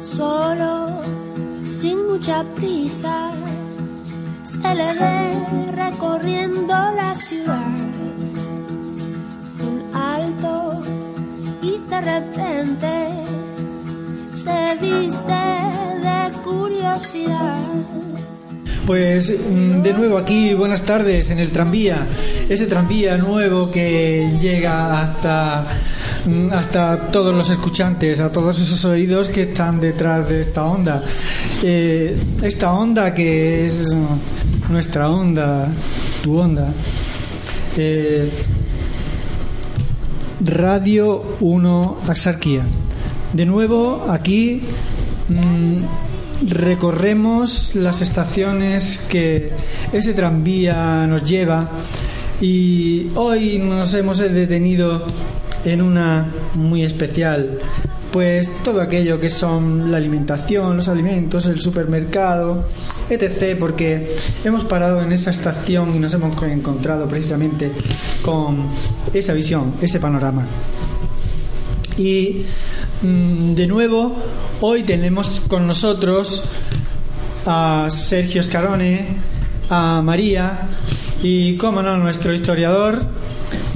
Solo, sin mucha prisa, se le ve recorriendo la ciudad. Un alto y de repente se viste de curiosidad. Pues mm, de nuevo aquí, buenas tardes en el tranvía, ese tranvía nuevo que llega hasta, mm, hasta todos los escuchantes, a todos esos oídos que están detrás de esta onda. Eh, esta onda que es nuestra onda, tu onda. Eh, Radio 1 Axarquía. De nuevo aquí mm, recorremos las estaciones que ese tranvía nos lleva y hoy nos hemos detenido en una muy especial pues todo aquello que son la alimentación, los alimentos, el supermercado, etc. Porque hemos parado en esa estación y nos hemos encontrado precisamente con esa visión, ese panorama. Y mm, de nuevo, hoy tenemos con nosotros a Sergio Escarone, a María y, como no, nuestro historiador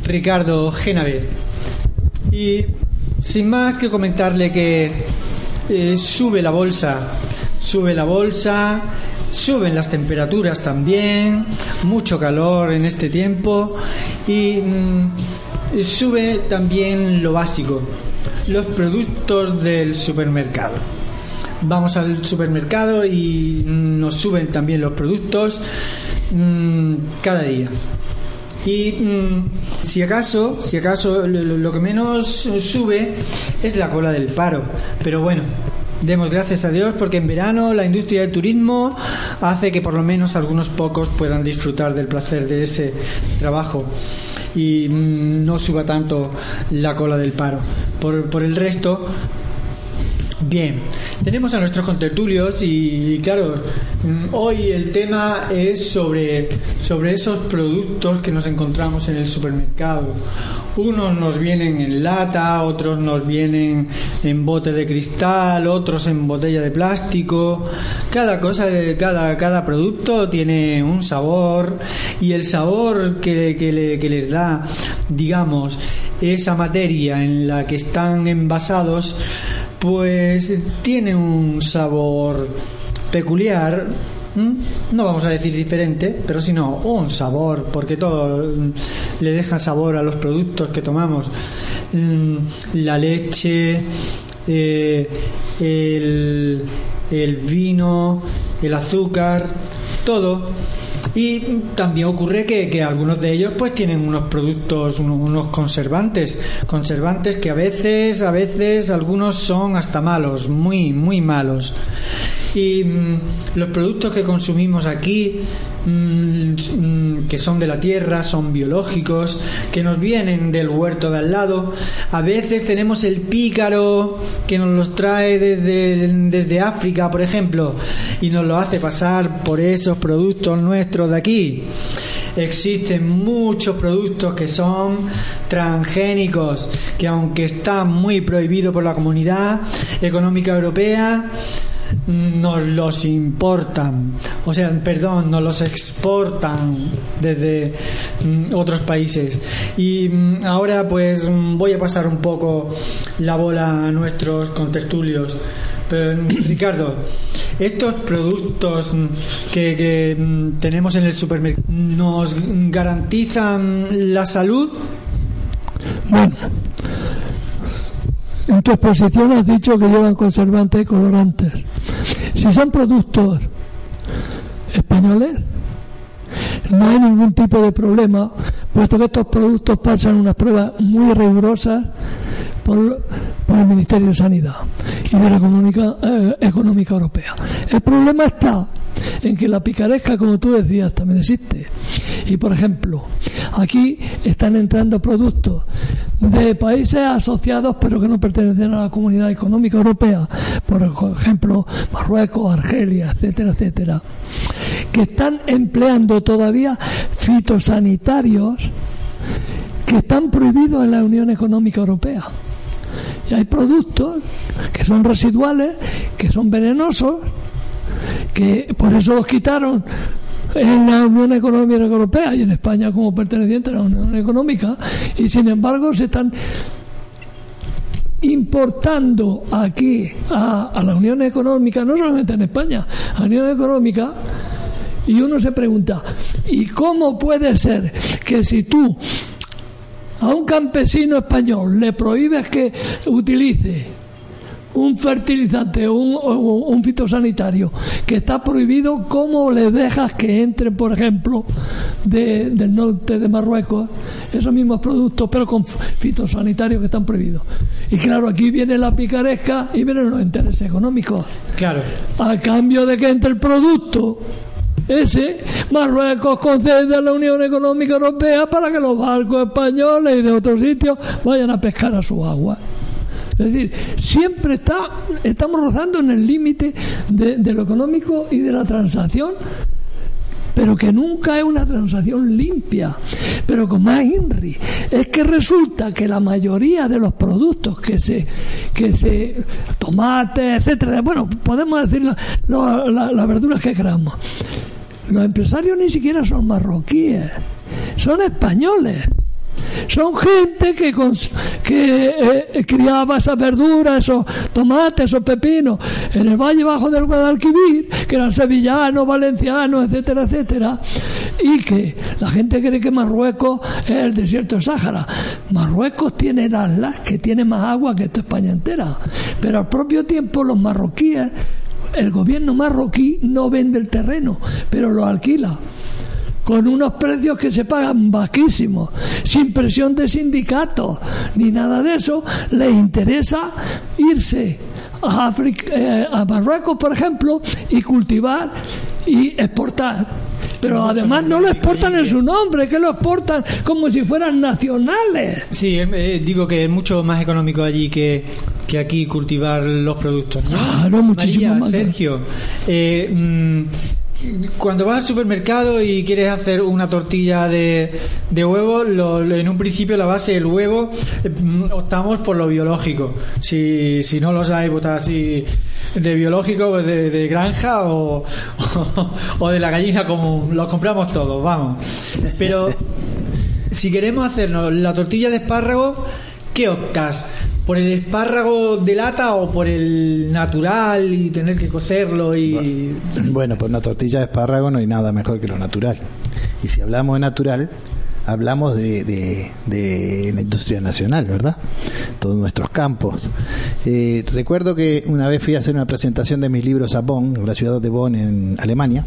Ricardo Genaver. Y sin más que comentarle que eh, sube la bolsa, sube la bolsa, suben las temperaturas también, mucho calor en este tiempo y mm, sube también lo básico, los productos del supermercado. Vamos al supermercado y nos suben también los productos mm, cada día. Y mm, si acaso, si acaso lo, lo que menos sube es la cola del paro. Pero bueno, demos gracias a Dios porque en verano la industria del turismo hace que por lo menos algunos pocos puedan disfrutar del placer de ese trabajo y no suba tanto la cola del paro. Por, por el resto, Bien, tenemos a nuestros contertulios y, claro, mm, hoy el tema es sobre, sobre esos productos que nos encontramos en el supermercado. Unos nos vienen en lata, otros nos vienen en bote de cristal, otros en botella de plástico. Cada cosa, cada, cada producto tiene un sabor y el sabor que, que, que les da, digamos, esa materia en la que están envasados, pues tiene un sabor peculiar. No vamos a decir diferente, pero sino un sabor, porque todo mm, le deja sabor a los productos que tomamos. Mm, La leche, eh, el vino, el azúcar, todo. Y también ocurre que, que algunos de ellos pues tienen unos productos, unos, conservantes, conservantes que a veces, a veces algunos son hasta malos, muy, muy malos. Y mm, los productos que consumimos aquí, mm, mm, que son de la tierra, son biológicos, que nos vienen del huerto de al lado. A veces tenemos el pícaro que nos los trae desde, desde África, por ejemplo, y nos lo hace pasar por esos productos nuestros de aquí. Existen muchos productos que son transgénicos, que aunque están muy prohibidos por la Comunidad Económica Europea, nos los importan, o sea, perdón, nos los exportan desde mm, otros países. Y mm, ahora pues mm, voy a pasar un poco la bola a nuestros contestulios. Pero, Ricardo, estos productos que, que, tenemos en el supermercado nos garantizan la salud. Bueno, en tu exposición has dicho que llevan conservantes y colorantes. Si son productos españoles, no hay ningún tipo de problema puesto que estos productos pasan unas pruebas muy rigurosas por, el Ministerio de Sanidad y de la Comunica, eh, Económica Europea. El problema está en que la picaresca, como tú decías, también existe. Y, por ejemplo, aquí están entrando productos de países asociados pero que no pertenecen a la Comunidad Económica Europea, por ejemplo, Marruecos, Argelia, etcétera, etcétera, que están empleando todavía fitosanitarios que están prohibidos en la Unión Económica Europea. Y hay productos que son residuales, que son venenosos, que por eso los quitaron en la Unión Económica Europea y en España como perteneciente a la Unión Económica y sin embargo se están importando aquí a, a, la Unión Económica, no solamente en España, a la Unión Económica, y uno se pregunta, ¿y cómo puede ser que si tú a un campesino español le prohíbes que utilice un fertilizante un, fitosanitario que está prohibido, ¿cómo le dejas que entre, por ejemplo, del norte de Marruecos esos mismos productos, pero con fitosanitarios que están prohibidos? Y claro, aquí viene la picaresca y vienen los intereses económicos. Claro. A cambio de que entre el producto ese Marruecos concede a la Unión Económica Europea para que los barcos españoles y de otros sitios vayan a pescar a su agua. Es decir, siempre está, estamos rozando en el límite de, lo económico y de la transacción pero que nunca es una transacción limpia. Pero con más INRI, es que resulta que la mayoría de los productos que se, que se, tomate, etcétera, bueno, podemos decir las verduras que queramos, los empresarios ni siquiera son marroquíes, son españoles. Son gente que, eh, criaba esas verduras, esos tomates, esos pepinos en el valle bajo del Guadalquivir, que eran sevillanos, valencianos, etcétera, etcétera, y que la gente cree que Marruecos es el desierto de Sáhara. Marruecos tiene las que tiene más agua que toda España entera, pero al propio tiempo los marroquíes, el gobierno marroquí no vende el terreno, pero lo alquila con unos precios que se pagan bajísimos, sin presión de sindicatos ni nada de eso, les interesa irse a, eh, a Marruecos, por ejemplo, y cultivar y exportar. Pero además no lo exportan en su nombre, que lo exportan como si fueran nacionales. Sí, eh, digo que es mucho más económico allí que, que aquí cultivar los productos. ¿no? no muchísimo más. Sergio, eh, mm, cuando vas al supermercado y quieres hacer una tortilla de, de huevo, en un principio la base del huevo mm, optamos por lo biológico. Si, si no lo sabes votar así de biológico, de, de granja o, o, de la gallina como lo compramos todos, vamos. Pero si queremos hacernos la tortilla de espárrago, ¿qué optas? Por el espárrago de lata o por el natural y tener que cocerlo y bueno por una tortilla de espárrago no hay nada mejor que lo natural y si hablamos de natural hablamos de, de, la industria nacional, ¿verdad? Todos nuestros campos. Eh, recuerdo que una vez fui a hacer una presentación de mis libros a Bonn, la ciudad de Bonn en Alemania,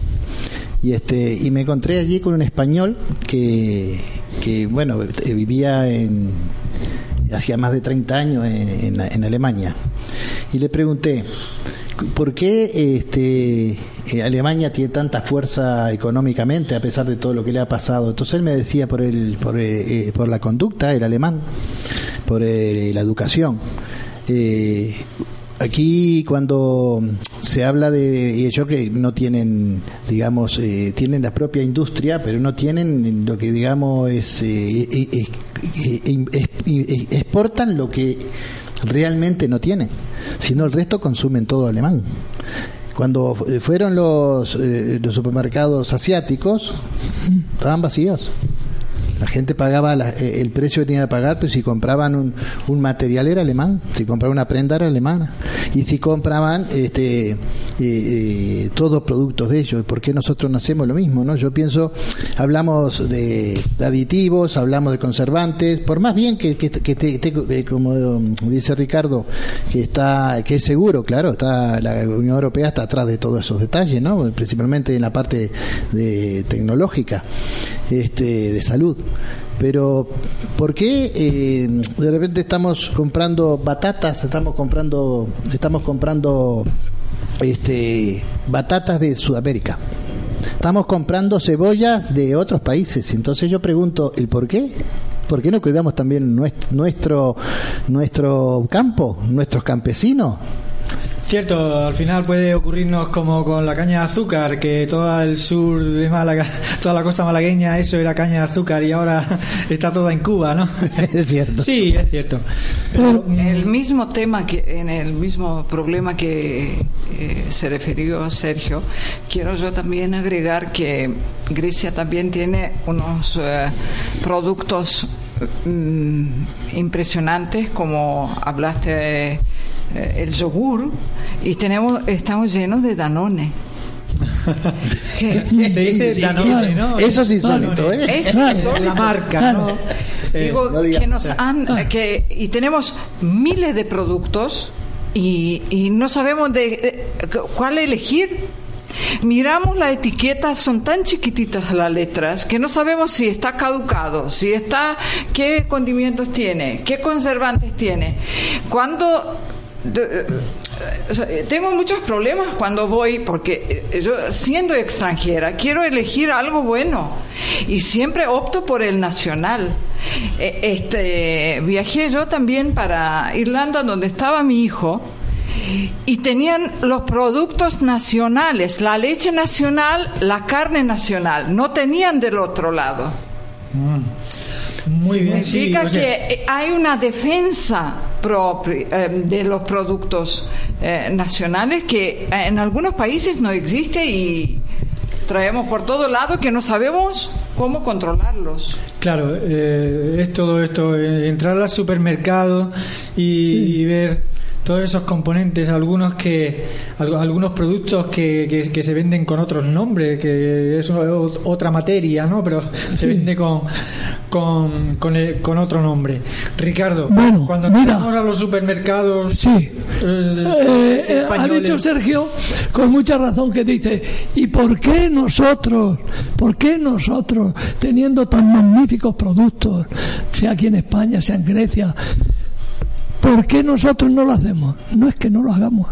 y este y me encontré allí con un español que, que bueno, vivía en hacía más de 30 años en, Alemania. Y le pregunté, ¿por qué este, eh, Alemania tiene tanta fuerza económicamente a pesar de todo lo que le ha pasado? Entonces él me decía por, el, por, eh, eh, por la conducta, el alemán, por la educación. Aquí cuando se habla de ellos que no tienen, digamos, eh, tienen la propia industria, pero no tienen lo que digamos es, eh, eh, exportan lo que realmente no tienen, sino el resto consumen todo alemán. Cuando fueron los, los supermercados asiáticos, estaban vacíos. La gente pagaba eh, el precio que tenía que pagar, pero si compraban un, material era alemán, si compraban una prenda era alemana. Y si compraban este, eh, eh, todos productos de ellos, ¿por qué nosotros no hacemos lo mismo? no Yo pienso, hablamos de, aditivos, hablamos de conservantes, por más bien que, que, como dice Ricardo, que está que es seguro, claro, está la Unión Europea está atrás de todos esos detalles, ¿no? principalmente en la parte de tecnológica, este, de salud pero ¿por qué eh, de repente estamos comprando batatas, estamos comprando, estamos comprando este, batatas de Sudamérica? Estamos comprando cebollas de otros países. Entonces yo pregunto, ¿el por qué? ¿Por qué no cuidamos también nuestro, nuestro campo, nuestros campesinos? Cierto, al final puede ocurrirnos como con la caña de azúcar, que todo el sur de Málaga, toda la costa malagueña, eso era caña de azúcar y ahora está toda en Cuba, ¿no? es cierto. Sí, es cierto. Pero, el mismo tema, que en el mismo problema que eh, se refirió Sergio, quiero yo también agregar que Grecia también tiene unos eh, productos mm, impresionantes, como hablaste eh, el yogur y tenemos estamos llenos de Danone. Se dice Danone, ¿no? Eso es insólito, ¿eh? Es La marca, ¿no? Digo, que nos han, que, y tenemos miles de productos y, y no sabemos de, cuál elegir. Miramos la etiqueta, son tan chiquititas las letras que no sabemos si está caducado, si está, qué condimentos tiene, qué conservantes tiene. Cuando tengo muchos problemas cuando voy, porque eh, yo siendo extranjera quiero elegir algo bueno y siempre opto por el nacional. Eh, este, viajé yo también para Irlanda donde estaba mi hijo y tenían los productos nacionales, la leche nacional, la carne nacional, no tenían del otro lado. Mm. Muy bien, Significa que hay una defensa eh, de los productos eh, nacionales que en algunos países no existe y traemos por todo lado que no sabemos cómo controlarlos. Claro, eh, es todo esto, entrar al supermercado y ver todos esos componentes, algunos que algunos productos que, que, se venden con otros nombres, que es otra materia, ¿no? Pero se vende con con, con, otro nombre. Ricardo, cuando entramos a los supermercados, sí, eh, eh, ha dicho Sergio con mucha razón que dice, ¿y por qué nosotros, por qué nosotros teniendo tan magníficos productos, sea aquí en España, sea en Grecia, ¿Por qué nosotros no lo hacemos? No es que no lo hagamos.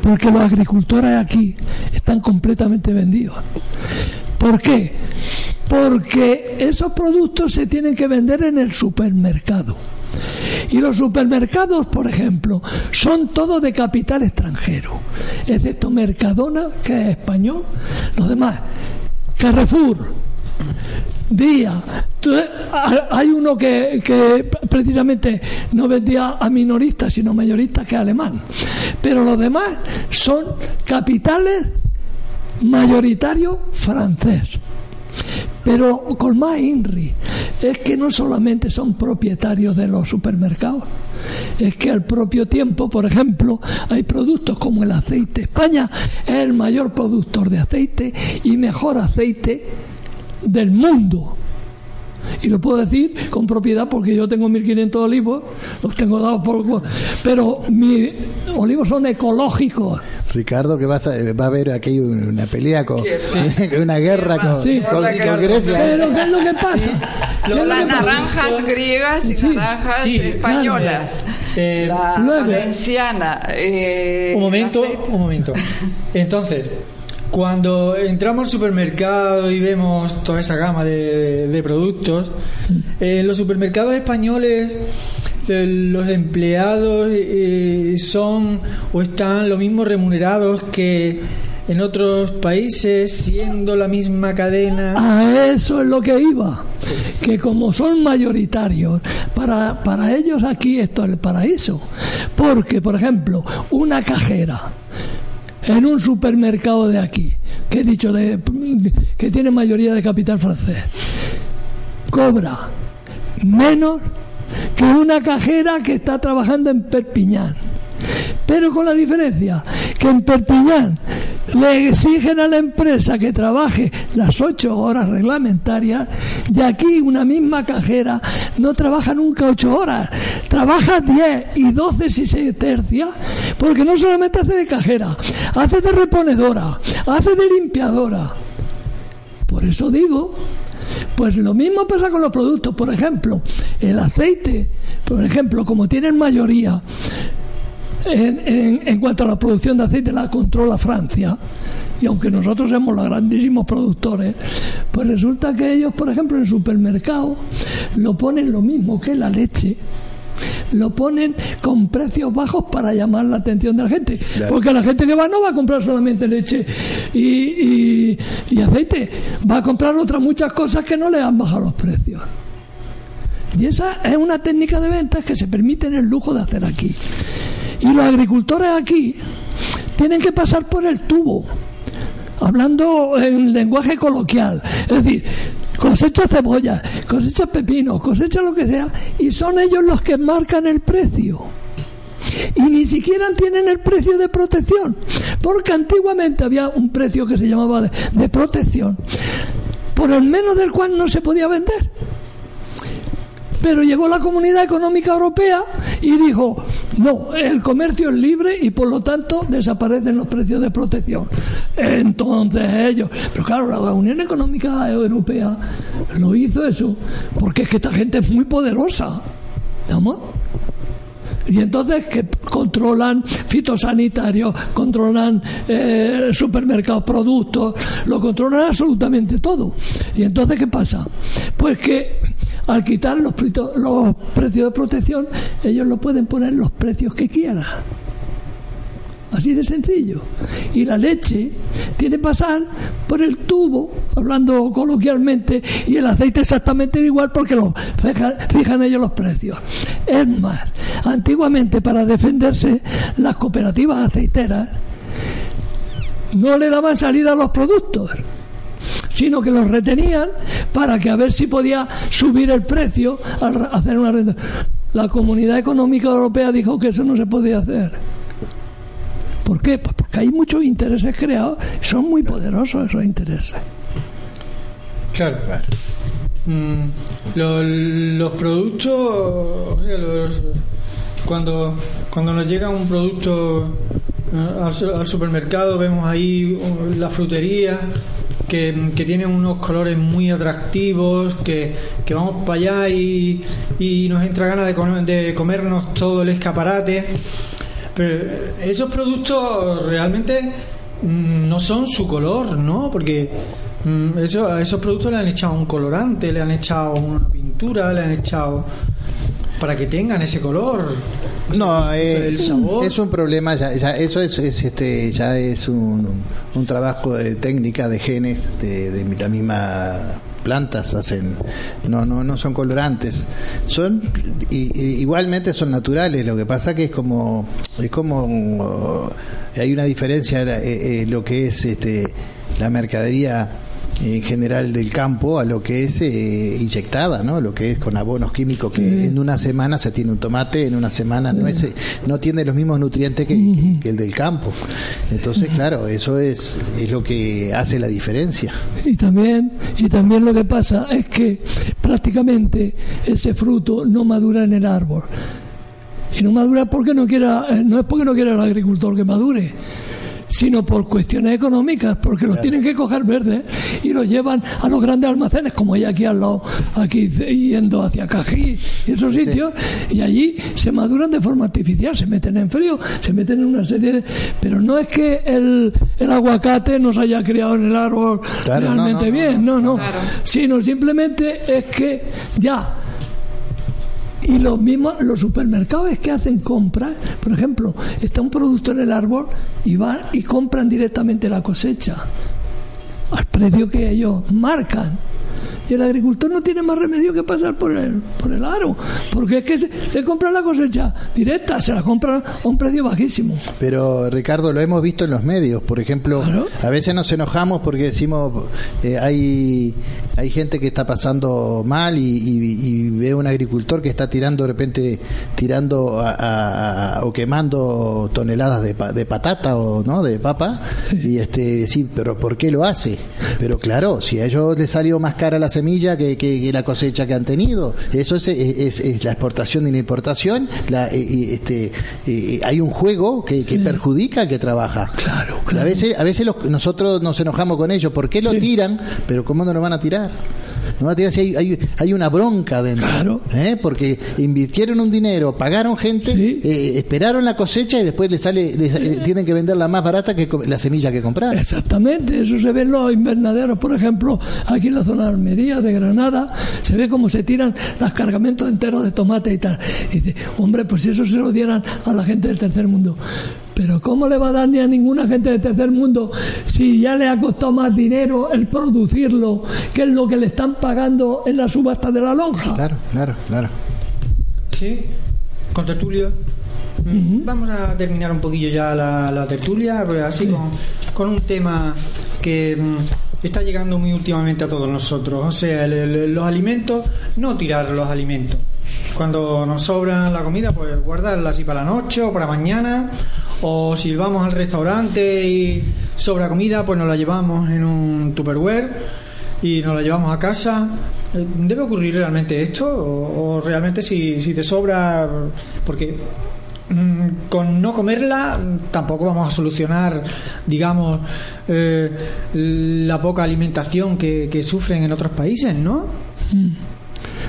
Porque los agricultores aquí están completamente vendidos. ¿Por qué? Porque esos productos se tienen que vender en el supermercado. Y los supermercados, por ejemplo, son todos de capital extranjero, excepto Mercadona, que es español, los demás, Carrefour, Día. hay uno que, que, precisamente no vendía a minoristas, sino mayoristas, que es alemán. Pero los demás son capitales mayoritarios francés. Pero con más INRI es que no solamente son propietarios de los supermercados, es que al propio tiempo, por ejemplo, hay productos como el aceite. España es el mayor productor de aceite y mejor aceite del mundo. Y lo puedo decir con propiedad porque yo tengo 1.500 olivos, los tengo dados por... Pero mis olivos son ecológicos. Ricardo, que vas a, va a haber aquí una pelea con una guerra con, Grecia. Pero ¿qué es lo que pasa? las naranjas griegas y naranjas españolas. Eh, la valenciana. Eh, un momento, un momento. Entonces, cuando entramos al supermercado y vemos toda esa gama de, productos, en los supermercados españoles los empleados eh, son o están lo mismo remunerados que en otros países siendo la misma cadena. A eso es lo que iba, que como son mayoritarios, para, para ellos aquí esto es el paraíso. Porque, por ejemplo, una cajera en un supermercado de aquí, que he dicho de, que tiene mayoría de capital francés, cobra menos que una cajera que está trabajando en Perpiñán. Pero con la diferencia que en Perpiñán le exigen a la empresa que trabaje las ocho horas reglamentarias y aquí una misma cajera no trabaja nunca ocho horas, trabaja diez y doce si se tercia, porque no solamente hace de cajera, hace de reponedora, hace de limpiadora. Por eso digo Pues lo mismo pasa con los productos. Por ejemplo, el aceite, por ejemplo, como tienen mayoría en, en, cuanto a la producción de aceite, la controla Francia. Y aunque nosotros somos los grandísimos productores, pues resulta que ellos, por ejemplo, en el supermercado lo ponen lo mismo que la leche lo ponen con precios bajos para llamar la atención de la gente. Porque la gente que va no va a comprar solamente leche y, y, aceite, va a comprar otras muchas cosas que no le han bajado los precios. Y esa es una técnica de ventas que se permiten el lujo de hacer aquí. Y los agricultores aquí tienen que pasar por el tubo, hablando en lenguaje coloquial. Es decir, cosecha cebolla, cosecha pepino, cosecha lo que sea, y son ellos los que marcan el precio. Y ni siquiera tienen el precio de protección, porque antiguamente había un precio que se llamaba de, de protección, por el menos del cual no se podía vender. Pero llegó la Comunidad Económica Europea y dijo, no, el comercio es libre y por lo tanto desaparecen los precios de protección. Entonces ellos, pero claro, la Unión Económica Europea lo hizo eso, porque es que esta gente es muy poderosa. ¿Vamos? Y entonces que controlan fitosanitarios, controlan eh, supermercados, productos, lo controlan absolutamente todo. Y entonces, ¿qué pasa? Pues que al quitar los, precios de protección, ellos lo pueden poner los precios que quieran. Así de sencillo. Y la leche tiene que pasar por el tubo, hablando coloquialmente, y el aceite exactamente igual porque lo fijan, ellos los precios. Es más, antiguamente para defenderse, las cooperativas aceiteras no le daban salida a los productos sino que los retenían para que a ver si podía subir el precio al hacer una renta. La Comunidad Económica Europea dijo que eso no se podía hacer. ¿Por qué? Pues porque hay muchos intereses creados, son muy poderosos esos intereses. Claro, claro. Mm, los, productos, cuando, cuando nos llega un producto eh, al, supermercado, vemos ahí uh, la frutería que, tiene unos colores muy atractivos, que, vamos para allá y, y nos entra ganas de, de comernos todo el escaparate. Pero esos productos realmente mm, no son su color, ¿no? Porque mm, a esos productos le han echado un colorante, le han echado una pintura, le han echado para que tengan ese color. No, eh, es un problema, ya, eso es, este, ya es un, un, trabajo de técnica de genes de, de la misma plantas hacen no no no son colorantes son igualmente son naturales lo que pasa que es como es como hay una diferencia eh, eh, lo que es este la mercadería en general del campo a lo que es eh, inyectada, ¿no? Lo que es con abonos químicos que en una semana se tiene un tomate, en una semana no es, no tiene los mismos nutrientes que, el del campo. Entonces, claro, eso es es lo que hace la diferencia. Y también y también lo que pasa es que prácticamente ese fruto no madura en el árbol. Y no madura porque no quiera, eh, no es porque no quiera el agricultor que madure, sino por cuestiones económicas, porque los tienen que coger verdes y los llevan a los grandes almacenes, como hay aquí al lado, aquí yendo hacia Cají y esos sitios, y allí se maduran de forma artificial, se meten en frío, se meten en una serie de... Pero no es que el, el aguacate nos haya criado en el árbol realmente bien, no, no, sino simplemente es que ya y los mismos, los supermercados que hacen compras, por ejemplo, está un producto en el árbol y van y compran directamente la cosecha al precio que ellos marcan y el agricultor no tiene más remedio que pasar por el, por el aro, porque es que se, compra la cosecha directa, se la compra a un precio bajísimo. Pero Ricardo, lo hemos visto en los medios, por ejemplo, a veces nos enojamos porque decimos, eh, hay, hay gente que está pasando mal y, ve un agricultor que está tirando de repente, tirando o quemando toneladas de, de patata o no de papa, y este decir, pero ¿por qué lo hace? Pero claro, si a ellos les salió más cara la semilla que, que, la cosecha que han tenido. Eso es, es, la exportación y la importación. La, este, hay un juego que, perjudica al que trabaja. Claro, claro. A veces, a veces nosotros nos enojamos con ellos. ¿Por qué lo tiran? Pero ¿cómo no lo van a tirar? No hay, hay, hay una bronca dentro. Claro. ¿eh? Porque invirtieron un dinero, pagaron gente, Sí. eh, esperaron la cosecha y después les sale, les- eh, tienen que venderla más barata que la semilla que compraron. Exactamente, eso se ve en los invernaderos, por ejemplo, aquí en la zona de Almería, de Granada, se ve cómo se tiran los cargamentos enteros de tomate y tal. Y dice, hombre, pues si eso se lo dieran a la gente del tercer mundo. Pero ¿cómo le va a dar ni a ninguna gente del tercer mundo si ya le ha costado más dinero el producirlo que es lo que le están pagando en la subasta de la lonja? Claro, claro, claro. Sí, con tertulio. Mm, Vamos a terminar un poquillo ya la, la tertulia, pues así con, con un tema que mm, está llegando muy últimamente a todos nosotros. O sea, el- el- los alimentos, no tirar los alimentos. Cuando nos sobra la comida, pues guardarla así para la noche o para mañana. O si vamos al restaurante y sobra comida, pues nos la llevamos en un Tupperware y nos la llevamos a casa. ¿Debe ocurrir realmente esto? ¿O, realmente si, si te sobra? Porque mm, con no comerla mm, tampoco vamos a solucionar, digamos, eh, la poca alimentación que, que sufren en otros países, ¿no?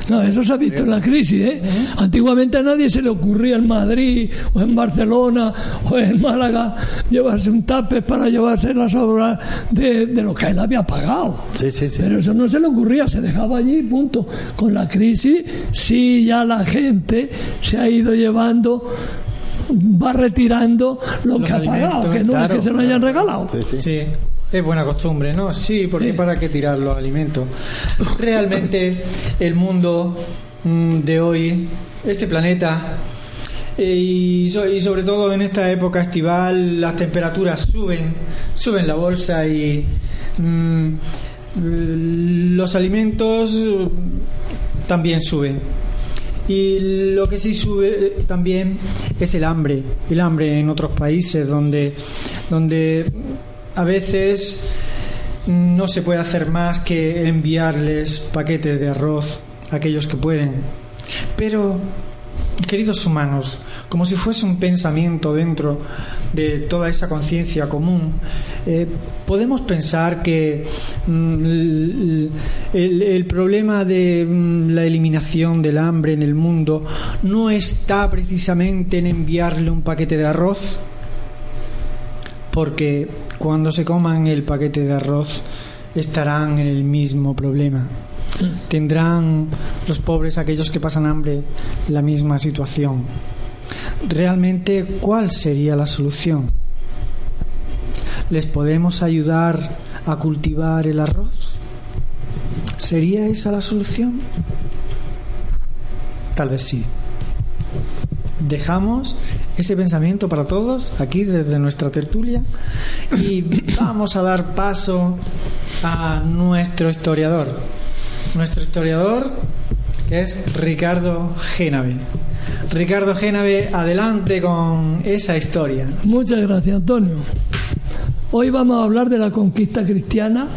No, eso se ha visto en la crisis. ¿eh? Antiguamente a nadie se le ocurría en Madrid o en Barcelona o en Málaga llevarse un tape para llevarse las obras de, de lo que él había pagado. Sí, sí, sí. Pero eso no se le ocurría, se dejaba allí, punto. Con la crisis, sí, ya la gente se ha ido llevando, va retirando lo Los que ha pagado, que no es claro, que se lo hayan regalado. Sí, sí. Sí, es buena costumbre, ¿no? Sí, porque para qué tirar los alimentos. Realmente el mundo mm, de hoy, este planeta, eh, y, so- y sobre todo en esta época estival, las temperaturas suben, suben la bolsa y mm, los alimentos mm, también suben. Y lo que sí sube eh, también es el hambre, el hambre en otros países donde, donde a veces no se puede hacer más que enviarles paquetes de arroz a aquellos que pueden. Pero, queridos humanos, como si fuese un pensamiento dentro de toda esa conciencia común, eh, podemos pensar que mm, el, problema de mm, la eliminación del hambre en el mundo no está precisamente en enviarle un paquete de arroz, porque cuando se coman el paquete de arroz estarán en el mismo problema. Tendrán los pobres, aquellos que pasan hambre, la misma situación. Realmente, ¿cuál sería la solución? ¿Les podemos ayudar a cultivar el arroz? ¿Sería esa la solución? Tal vez sí. Dejamos ese pensamiento para todos aquí desde nuestra tertulia y vamos a dar paso a nuestro historiador. Nuestro historiador que es Ricardo Génave. Ricardo Génave, adelante con esa historia. Muchas gracias, Antonio. Hoy vamos a hablar de la conquista cristiana,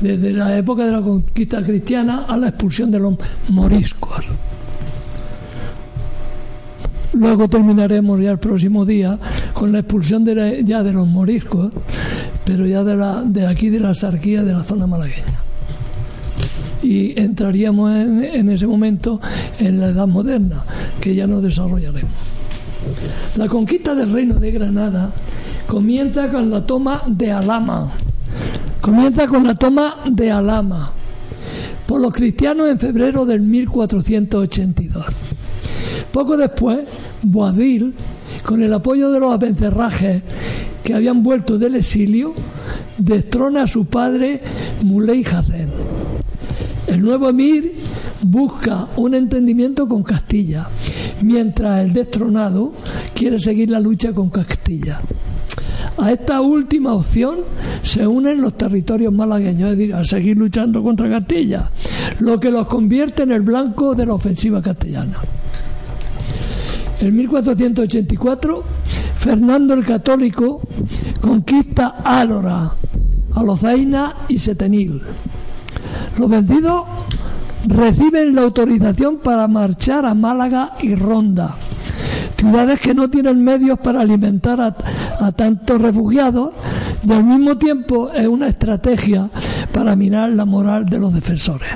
desde la época de la conquista cristiana a la expulsión de los moriscos. Luego terminaremos ya el próximo día con la expulsión de la- ya de los moriscos, pero ya de, la, de aquí de la sarquía de la zona malagueña. Y entraríamos en, en ese momento en la edad moderna, que ya nos desarrollaremos. La conquista del reino de Granada comienza con la toma de Alama. Comienza con la toma de Alama por los cristianos en febrero del 1482. Poco después, Boabdil, con el apoyo de los abencerrajes que habían vuelto del exilio, destrona a su padre Muley Hazen. El nuevo emir busca un entendimiento con Castilla, mientras el destronado quiere seguir la lucha con Castilla. A esta última opción se unen los territorios malagueños, es decir, a seguir luchando contra Castilla, lo que los convierte en el blanco de la ofensiva castellana. En 1484, Fernando el Católico conquista Álora, Alozaina y Setenil. Los vencidos reciben la autorización para marchar a Málaga y Ronda, ciudades que no tienen medios para alimentar a, a tantos refugiados y al mismo tiempo es una estrategia para minar la moral de los defensores.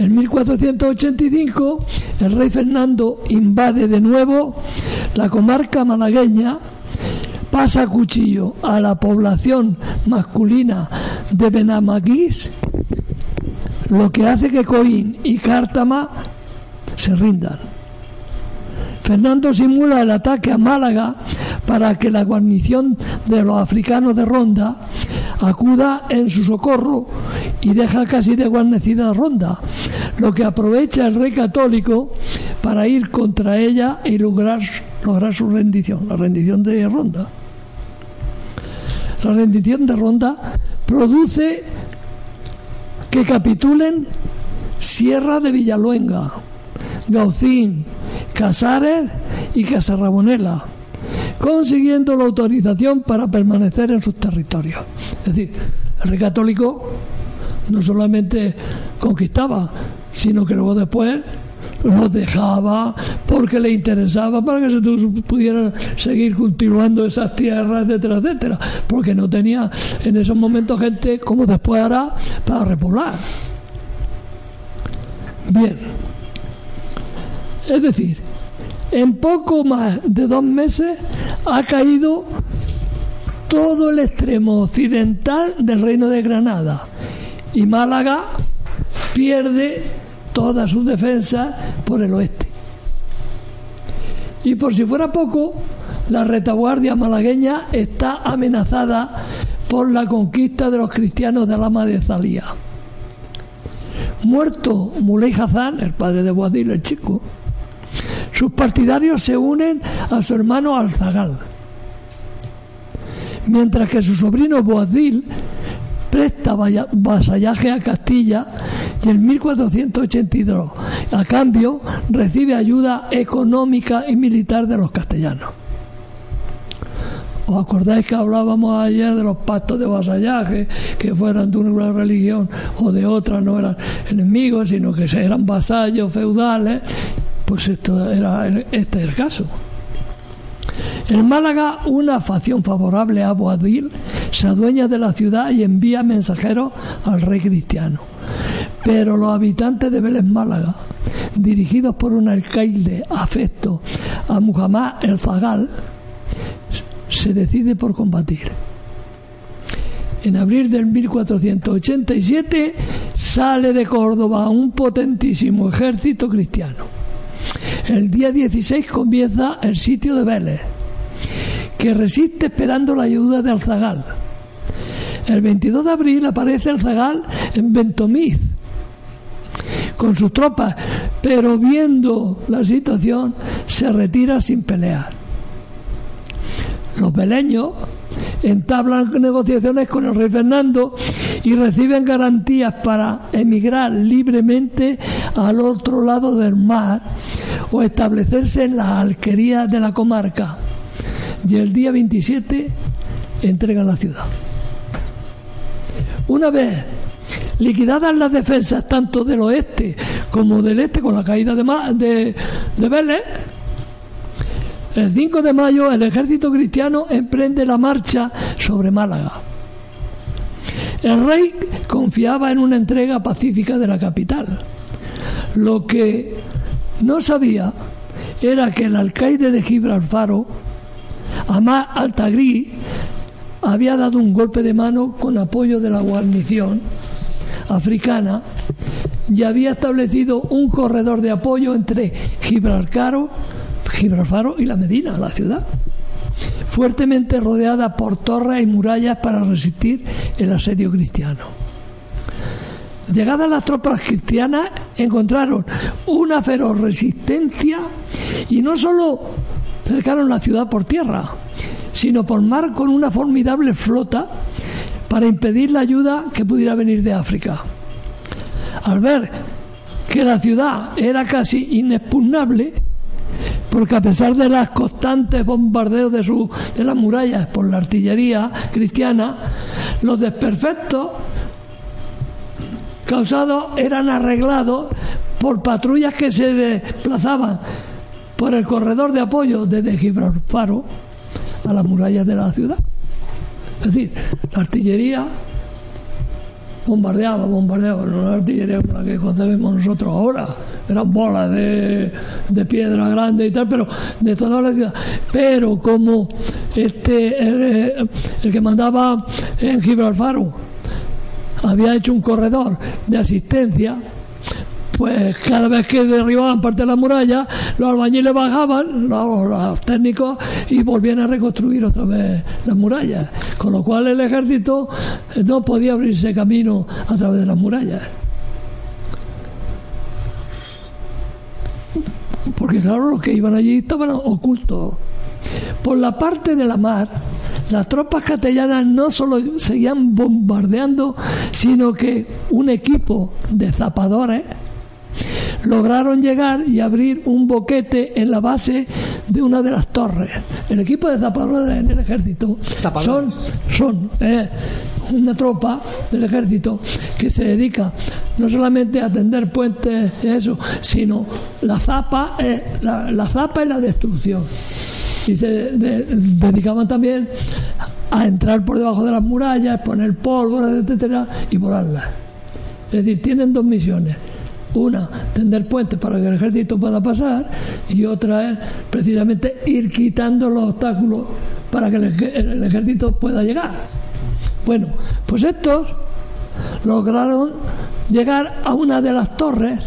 En 1485 el rey Fernando invade de nuevo la comarca malagueña, pasa cuchillo a la población masculina de Benamaquís, lo que hace que Coín y Cártama se rindan. Fernando simula el ataque a Málaga para que la guarnición de los africanos de Ronda acuda en su socorro y deja casi de guarnecida Ronda, lo que aprovecha el rey católico para ir contra ella y lograr, lograr su rendición, la rendición de Ronda. La rendición de Ronda produce que capitulen Sierra de Villaluenga, Gaucín, Casares y Casarrabonela, consiguiendo la autorización para permanecer en sus territorios. Es decir, el rey católico no solamente conquistaba, sino que luego después los dejaba porque le interesaba para que se pudieran seguir cultivando esas tierras, etcétera, etcétera, porque no tenía en esos momentos gente como después hará para repoblar. Bien, es decir, en poco más de dos meses ha caído todo el extremo occidental del reino de Granada y Málaga pierde toda su defensa por el oeste. Y por si fuera poco, la retaguardia malagueña está amenazada por la conquista de los cristianos de Lama de Zalía. Muerto Muley Hazán, el padre de Boadil, el chico, sus partidarios se unen a su hermano Alzagal, mientras que su sobrino Boadil presta vasallaje a Castilla y en 1482 a cambio recibe ayuda económica y militar de los castellanos. ¿Os acordáis que hablábamos ayer de los pactos de vasallaje, que fueran de una religión o de otra, no eran enemigos, sino que eran vasallos feudales? Pues esto era, este es el caso. En Málaga, una facción favorable a Boadil se adueña de la ciudad y envía mensajeros al rey cristiano. Pero los habitantes de Vélez Málaga, dirigidos por un alcalde afecto a Muhammad el Zagal, se decide por combatir. En abril del 1487 sale de Córdoba un potentísimo ejército cristiano. El día 16 comienza el sitio de Vélez, que resiste esperando la ayuda de Alzagal. El 22 de abril aparece Alzagal en Ventomiz con sus tropas, pero viendo la situación se retira sin pelear. Los beleños entablan negociaciones con el rey Fernando y reciben garantías para emigrar libremente al otro lado del mar o establecerse en las alquerías de la comarca. Y el día 27 entregan la ciudad. Una vez liquidadas las defensas tanto del oeste como del este con la caída de, de, de Vélez, el 5 de mayo el ejército cristiano emprende la marcha sobre Málaga. El rey confiaba en una entrega pacífica de la capital. Lo que no sabía era que el alcaide de Gibraltar, Amá Altagrí, había dado un golpe de mano con apoyo de la guarnición africana y había establecido un corredor de apoyo entre Gibraltar Gibraltar y la Medina, la ciudad, fuertemente rodeada por torres y murallas para resistir el asedio cristiano. Llegadas las tropas cristianas encontraron una feroz resistencia y no solo cercaron la ciudad por tierra, sino por mar con una formidable flota para impedir la ayuda que pudiera venir de África. Al ver que la ciudad era casi inexpugnable, porque a pesar de los constantes bombardeos de las murallas por la artillería cristiana, los desperfectos causados eran arreglados por patrullas que se desplazaban por el corredor de apoyo desde Gibraltar a las murallas de la ciudad. Es decir, la artillería bombardeaba, bombardeaba, no la artillería como la que concebimos nosotros ahora, eran bolas de, de piedra grande y tal, pero de toda la ciudad. Pero como este el, el que mandaba en Gibraltar había hecho un corredor de asistencia, pues cada vez que derribaban parte de la muralla, los albañiles bajaban, los técnicos, y volvían a reconstruir otra vez las murallas. Con lo cual el ejército no podía abrirse camino a través de las murallas. Porque claro, los que iban allí estaban ocultos. Por la parte de la mar, las tropas castellanas no solo seguían bombardeando, sino que un equipo de zapadores lograron llegar y abrir un boquete en la base de una de las torres. El equipo de zapadores en el ejército son, son eh, una tropa del ejército que se dedica no solamente a atender puentes y eso, sino la zapa, eh, la, la zapa y la destrucción. Y se de- dedicaban también a entrar por debajo de las murallas, poner pólvora, etcétera, y volarlas. Es decir, tienen dos misiones. Una, tender puentes para que el ejército pueda pasar y otra es precisamente ir quitando los obstáculos para que el, ej- el ejército pueda llegar. Bueno, pues estos lograron llegar a una de las torres,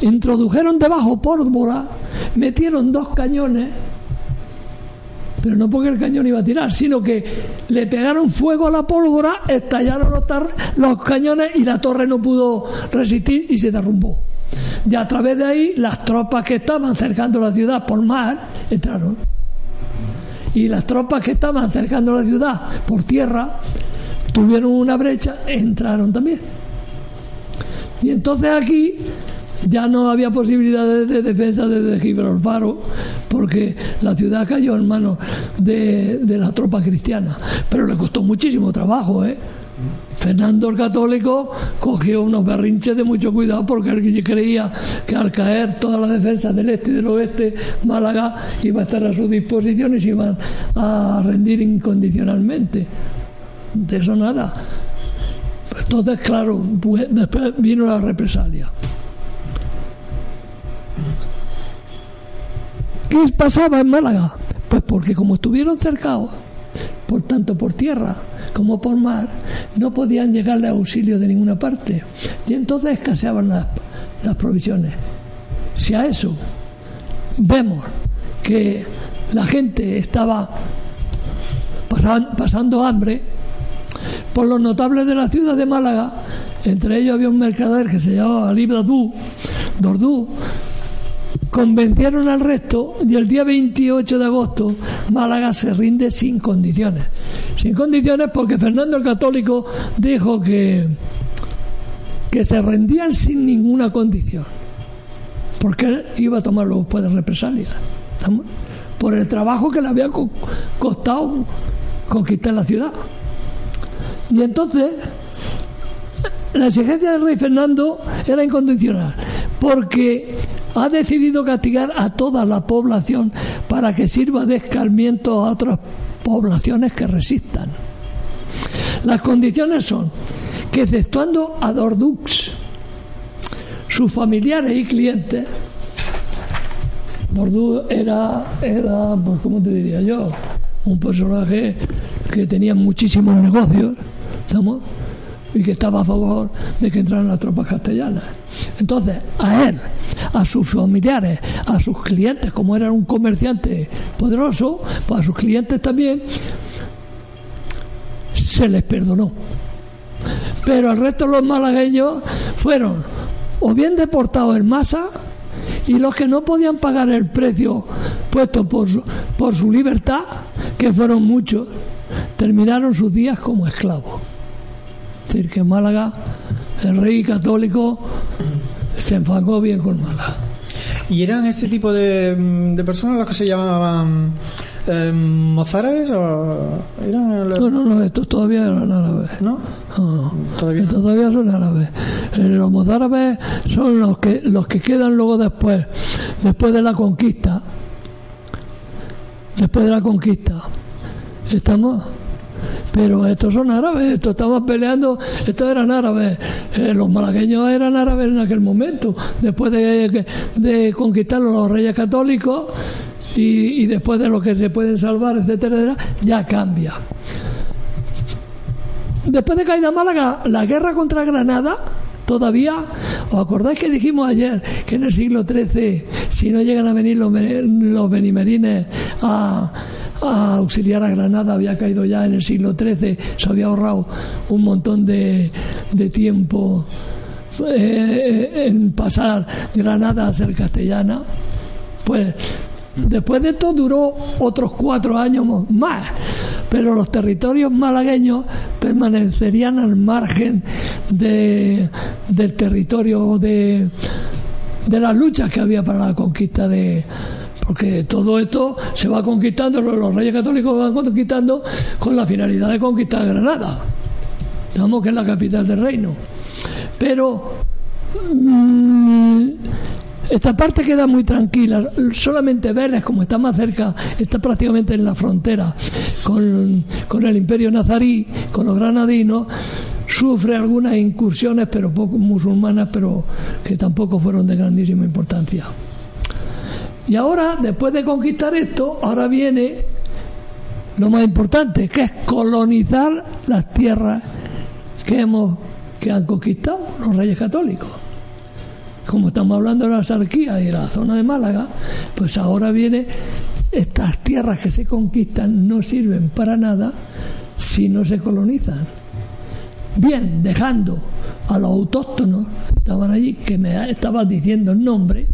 introdujeron debajo pólvora, metieron dos cañones pero no porque el cañón iba a tirar, sino que le pegaron fuego a la pólvora, estallaron los, los cañones y la torre no pudo resistir y se derrumbó. Y a través de ahí las tropas que estaban cercando la ciudad por mar entraron. Y las tropas que estaban cercando la ciudad por tierra tuvieron una brecha, entraron también. Y entonces aquí ya no había posibilidades de defensa desde Gibraltar porque la ciudad cayó en manos de, de la tropa cristiana. Pero le costó muchísimo trabajo, ¿eh? Fernando el Católico cogió unos berrinches de mucho cuidado porque él creía que al caer todas las defensas del este y del oeste, Málaga iba a estar a su disposición y se iban a rendir incondicionalmente. De eso nada. Entonces, claro, pues, después vino la represalia. ¿Qué pasaba en Málaga? Pues porque como estuvieron cercados, por tanto por tierra como por mar, no podían llegarle auxilio de ninguna parte. Y entonces escaseaban las, las provisiones. Si a eso vemos que la gente estaba pasan- pasando hambre, por los notables de la ciudad de Málaga, entre ellos había un mercader que se llamaba Libradú, Dordú, convencieron al resto y el día 28 de agosto Málaga se rinde sin condiciones. Sin condiciones porque Fernando el Católico dijo que, que se rendían sin ninguna condición. Porque él iba a tomarlo después de represalias. ¿Estamos? Por el trabajo que le había co- costado conquistar la ciudad. Y entonces la exigencia del rey Fernando era incondicional, porque ha decidido castigar a toda la población para que sirva de escarmiento a otras poblaciones que resistan. Las condiciones son que exceptuando a Dordux, sus familiares y clientes, Dordux era, era pues, ¿cómo te diría yo? Un personaje que tenía muchísimos negocios, ¿estamos? Y que estaba a favor de que entraran las tropas castellanas. Entonces, a él, a sus familiares, a sus clientes, como era un comerciante poderoso, pues a sus clientes también se les perdonó. Pero al resto de los malagueños fueron o bien deportados en masa y los que no podían pagar el precio puesto por su, por su libertad, que fueron muchos, terminaron sus días como esclavos. Es decir, que Málaga el rey católico se enfangó bien con Málaga. ¿Y eran este tipo de, mm, de personas los que se llamaban eh, mozárabes o eran los- No, no, no, estos todavía eran árabes. ¿no? No, Todavía estos todavía son árabes. Eh, Los mozárabes son los que, los que quedan luego después, después de la conquista. Después de la conquista. ¿Estamos? Pero estos son árabes, estos estaban peleando, estos eran árabes, eh, los malagueños eran árabes en aquel momento, después de, de conquistar los reyes católicos y, después de lo que se pueden salvar, etcétera, etcétera, ya cambia. Después de caída Málaga, la guerra contra Granada, todavía, ¿os acordáis que dijimos ayer que en el siglo XIII, si no llegan a venir los, los benimerines a, a auxiliar a Granada, había caído ya en el siglo XIII, se había ahorrado un montón de, de tiempo eh, en pasar Granada a ser castellana? Pues Después de esto duró otros cuatro años más, pero los territorios malagueños permanecerían al margen de, del territorio de, de las luchas que había para la conquista de, porque todo esto se va conquistando, los reyes católicos van conquistando con la finalidad de conquistar Granada, digamos que es la capital del reino. Pero mmm, esta parte queda muy tranquila, solamente Vélez, como está más cerca, está prácticamente en la frontera con, con el imperio nazarí, con los granadinos, sufre algunas incursiones, pero poco musulmanas, pero que tampoco fueron de grandísima importancia. Y ahora, después de conquistar esto, ahora viene lo más importante, que es colonizar las tierras que hemos que han conquistado los reyes católicos como estamos hablando de la Sarquía y la zona de Málaga, pues ahora viene estas tierras que se conquistan no sirven para nada si no se colonizan. Bien, dejando a los autóctonos que estaban allí, que me estaban diciendo el nombre,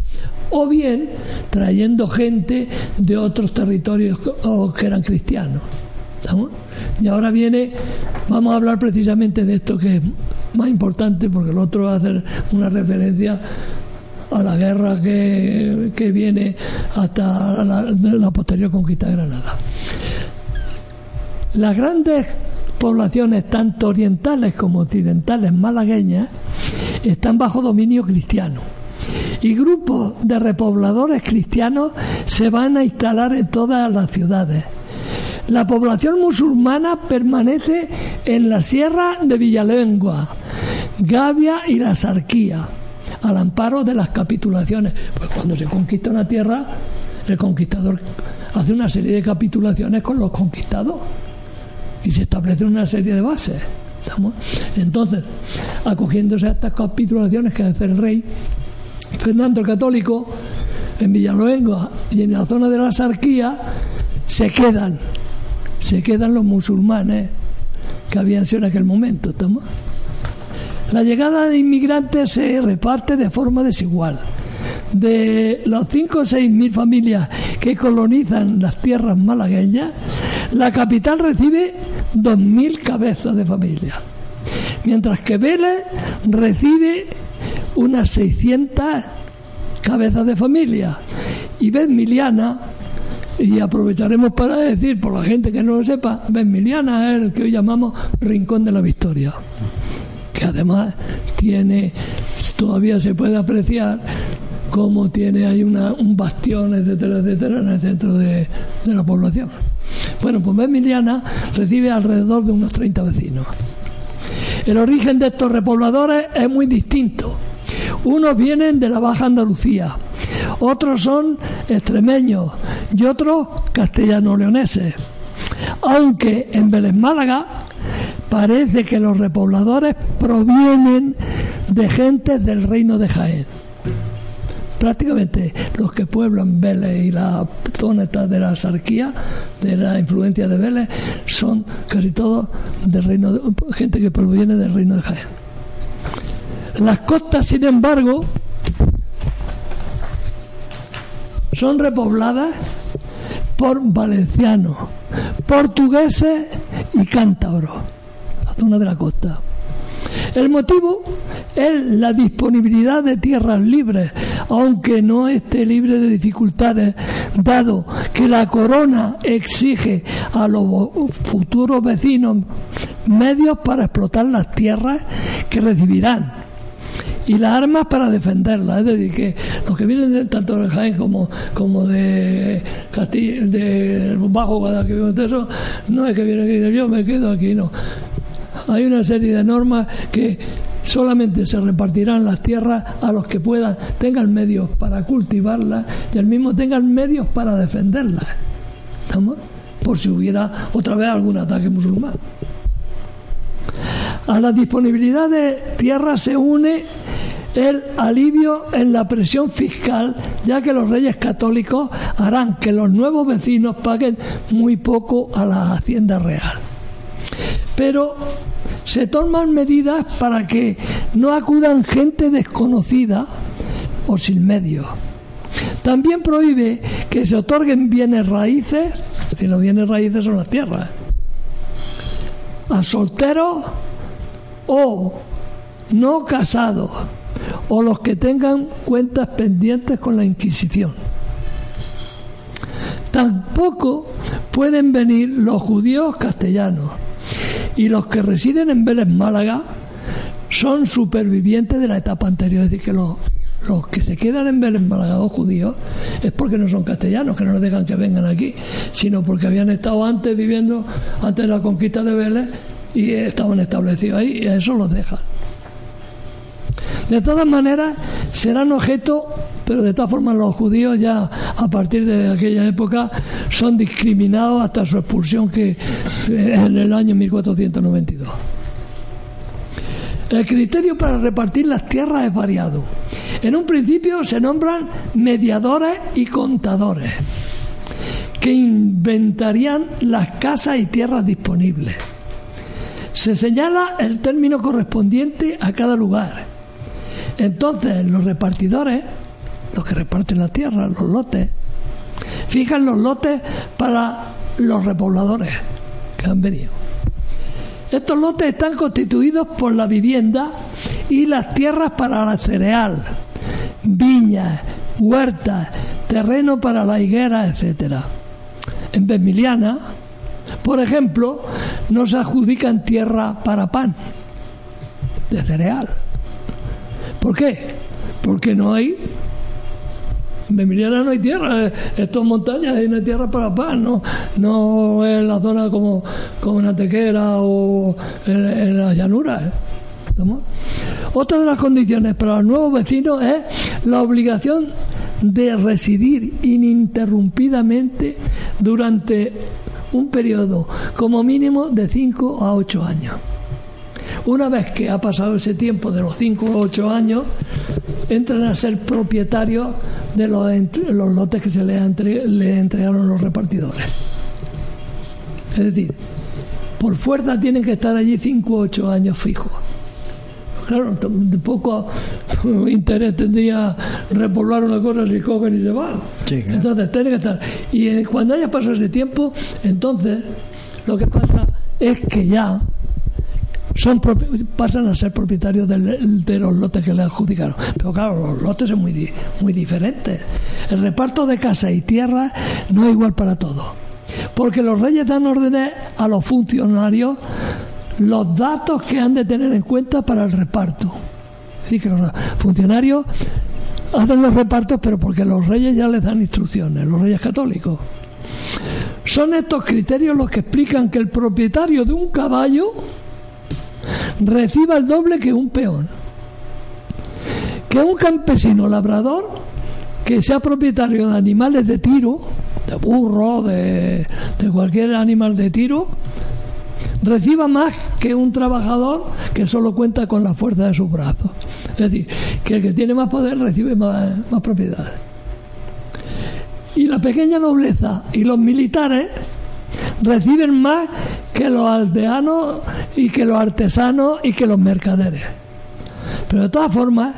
o bien trayendo gente de otros territorios que eran cristianos. Y ahora viene, vamos a hablar precisamente de esto que es más importante, porque el otro va a hacer una referencia a la guerra que, que viene hasta la, la posterior conquista de Granada. Las grandes poblaciones, tanto orientales como occidentales malagueñas, están bajo dominio cristiano. Y grupos de repobladores cristianos se van a instalar en todas las ciudades la población musulmana permanece en la sierra de Villalengua, Gavia y la Sarquía, al amparo de las capitulaciones. Pues cuando se conquista una tierra, el conquistador hace una serie de capitulaciones con los conquistados y se establece una serie de bases. Entonces, acogiéndose a estas capitulaciones que hace el rey, Fernando el Católico, en Villalengua y en la zona de la Sarquía, se quedan se quedan los musulmanes que habían sido en aquel momento. La llegada de inmigrantes se reparte de forma desigual. De los 5 o 6 mil familias que colonizan las tierras malagueñas, la capital recibe 2.000 cabezas de familia, mientras que Vélez recibe unas 600 cabezas de familia y Miliana y aprovecharemos para decir, por la gente que no lo sepa, Benmiliana es el que hoy llamamos Rincón de la Victoria, que además tiene, todavía se puede apreciar cómo tiene ahí una, un bastión, etcétera, etcétera, en el centro de la población. Bueno, pues Benmiliana recibe alrededor de unos 30 vecinos. El origen de estos repobladores es muy distinto. Unos vienen de la Baja Andalucía, otros son extremeños y otros castellano-leoneses. Aunque en Vélez Málaga parece que los repobladores provienen de gentes del reino de Jaén. Prácticamente los que pueblan Vélez y la zona de la sarquía, de la influencia de Vélez, son casi todos del reino de, gente que proviene del reino de Jaén. Las costas, sin embargo, son repobladas por valencianos, portugueses y cántabros, la zona de la costa. El motivo es la disponibilidad de tierras libres, aunque no esté libre de dificultades, dado que la corona exige a los futuros vecinos medios para explotar las tierras que recibirán y las armas para defenderla. Es decir, que los que vienen de, tanto de Jaén como, como de Castilla, de Bajo Guadalquivir, no es que vienen aquí yo me quedo aquí, no. Hay una serie de normas que solamente se repartirán las tierras a los que puedan, tengan medios para cultivarlas y al mismo tengan medios para defenderlas. ¿Estamos? Por si hubiera otra vez algún ataque musulmán. A la disponibilidad de tierra se une el alivio en la presión fiscal, ya que los reyes católicos harán que los nuevos vecinos paguen muy poco a la hacienda real. Pero se toman medidas para que no acudan gente desconocida o sin medios. También prohíbe que se otorguen bienes raíces, es decir, los bienes raíces son las tierras, a solteros o no casados o los que tengan cuentas pendientes con la Inquisición. Tampoco pueden venir los judíos castellanos y los que residen en Vélez Málaga son supervivientes de la etapa anterior, es decir, que los, los que se quedan en Vélez Málaga o judíos es porque no son castellanos, que no les dejan que vengan aquí, sino porque habían estado antes viviendo, antes de la conquista de Vélez, y estaban establecidos ahí, y a eso los dejan. De todas maneras, serán objeto, pero de todas formas los judíos ya a partir de aquella época son discriminados hasta su expulsión que en el año 1492. El criterio para repartir las tierras es variado. En un principio se nombran mediadores y contadores que inventarían las casas y tierras disponibles. Se señala el término correspondiente a cada lugar entonces, los repartidores, los que reparten la tierra, los lotes, fijan los lotes para los repobladores que han venido. Estos lotes están constituidos por la vivienda y las tierras para la cereal, viñas, huertas, terreno para la higuera, etcétera. En Besmiliana, por ejemplo, no se adjudican tierra para pan de cereal ¿Por qué? Porque no hay en Emiliana no hay tierra, eh, esto es montañas y no hay tierra para pan, no, no es la zona como, como en Atequera o en, las llanuras. ¿eh? Otra de las condiciones para los nuevos vecinos es la obligación de residir ininterrumpidamente durante un periodo como mínimo de 5 a 8 años. Una vez que ha pasado ese tiempo de los 5 o 8 años, entran a ser propietarios de los, los lotes que se les le entregaron los repartidores. Es decir, por fuerza tienen que estar allí 5 o 8 años fijos. Claro, poco interés tendría repoblar una cosa si cogen y se van. Entonces, tienen que estar. Y eh, cuando haya pasado ese tiempo, entonces lo que pasa es que ya son pasan a ser propietarios de los lotes que le adjudicaron. Pero claro, los lotes son muy, muy diferentes. El reparto de casa y tierra no es igual para todos. Porque los reyes dan órdenes a los funcionarios los datos que han de tener en cuenta para el reparto. Es decir, que los funcionarios hacen los repartos, pero porque los reyes ya les dan instrucciones, los reyes católicos. Son estos criterios los que explican que el propietario de un caballo reciba el doble que un peón. Que un campesino labrador que sea propietario de animales de tiro, de burro, de, de cualquier animal de tiro, reciba más que un trabajador que solo cuenta con la fuerza de sus brazos. Es decir, que el que tiene más poder recibe más, más propiedades. Y la pequeña nobleza y los militares reciben más que los aldeanos y que los artesanos y que los mercaderes. Pero de todas formas,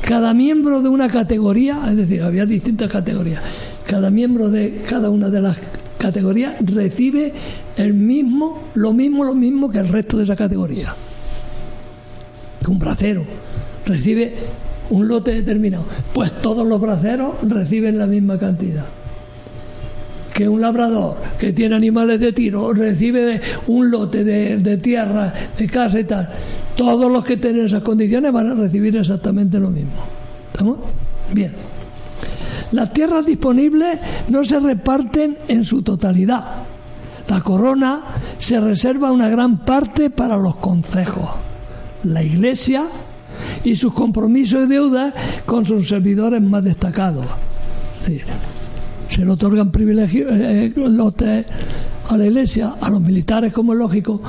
cada miembro de una categoría, es decir, había distintas categorías, cada miembro de cada una de las categorías recibe el mismo, lo mismo, lo mismo que el resto de esa categoría. Un bracero recibe un lote determinado, pues todos los braceros reciben la misma cantidad que un labrador que tiene animales de tiro recibe un lote de, de tierra, de casa y tal, todos los que tienen esas condiciones van a recibir exactamente lo mismo. ¿Estamos? Bien. Las tierras disponibles no se reparten en su totalidad. La corona se reserva una gran parte para los concejos, la iglesia y sus compromisos y deudas con sus servidores más destacados. Es decir, se le otorgan privilegios, eh, lotes a la iglesia, a los militares como es lógico,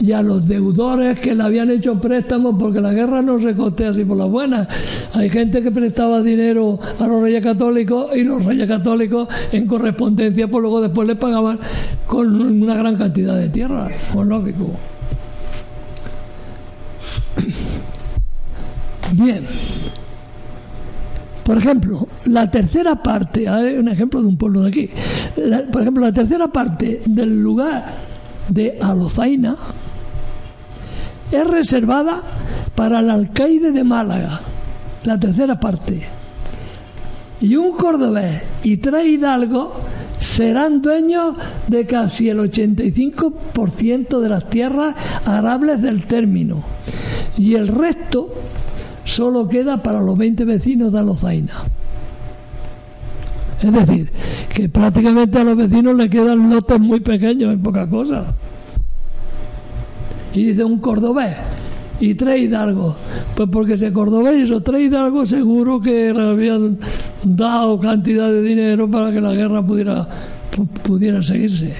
y a los deudores que le habían hecho préstamos porque la guerra no se costea así por las buenas. Hay gente que prestaba dinero a los reyes católicos y los reyes católicos en correspondencia pues luego después le pagaban con una gran cantidad de tierra, pues lógico. Bien. Por ejemplo, la tercera parte, un ejemplo de un pueblo de aquí. por ejemplo, la tercera parte del lugar de Alozaina es reservada para el alcaide de Málaga, la tercera parte. Y un cordobés y tres hidalgos serán dueños de casi el 85% de las tierras arables del término. Y el resto solo queda para los 20 vecinos de Alozaina. Es decir, que prácticamente a los vecinos le quedan lotes muy pequeños, en poca cosa. Y dice un cordobés y tres hidalgos. Pues porque ese cordobés y esos tres hidalgos seguro que le habían dado cantidad de dinero para que la guerra pudiera, pudiera seguirse.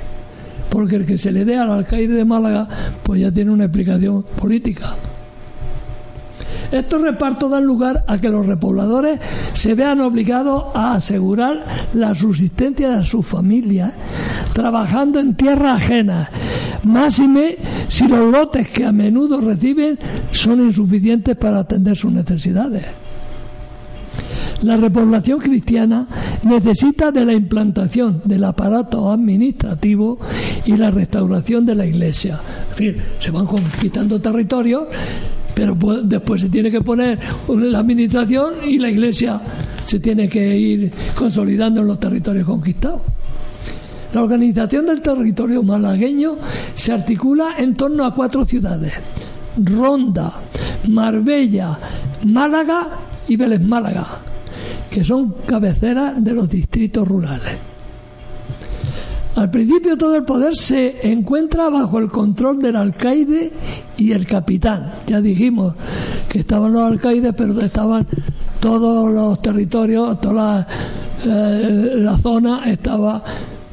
Porque el que se le dé al alcaide de Málaga, pues ya tiene una explicación política. Estos repartos dan lugar a que los repobladores se vean obligados a asegurar la subsistencia de sus familias trabajando en tierra ajena, máxime si los lotes que a menudo reciben son insuficientes para atender sus necesidades. La repoblación cristiana necesita de la implantación del aparato administrativo y la restauración de la iglesia. Es decir, se van conquistando territorios pero después se tiene que poner la administración y la iglesia se tiene que ir consolidando en los territorios conquistados. La organización del territorio malagueño se articula en torno a cuatro ciudades: Ronda, Marbella, Málaga y Vélez Málaga, que son cabeceras de los distritos rurales. Al principio todo el poder se encuentra bajo el control del alcaide y el capitán. Ya dijimos que estaban los alcaides, pero estaban todos los territorios, toda la, eh, zona estaba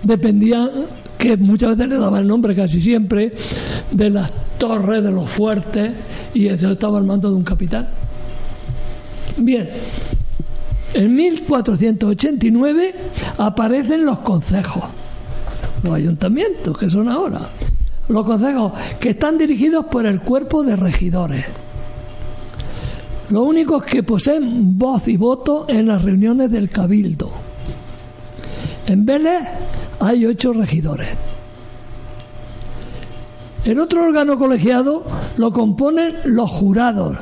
dependía que muchas veces le daban el nombre casi siempre de las torres, de los fuertes y eso estaba al mando de un capitán. Bien, en 1489 aparecen los consejos los ayuntamientos que son ahora, los consejos que están dirigidos por el cuerpo de regidores. Los únicos que poseen voz y voto en las reuniones del cabildo. En Vélez hay ocho regidores. El otro órgano colegiado lo componen los jurados.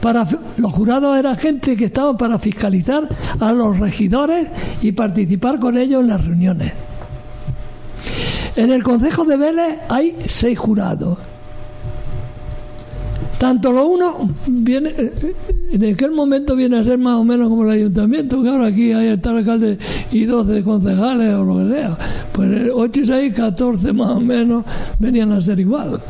Para, los jurados eran gente que estaban para fiscalizar a los regidores y participar con ellos en las reuniones. En el Consejo de Vélez hay seis jurados. Tanto lo uno viene, eh, eh, en aquel momento viene a ser más o menos como el ayuntamiento, que ahora aquí hay el alcalde y 12 concejales o lo que sea. Pues 8 y 6, 14 más o menos venían a ser igual.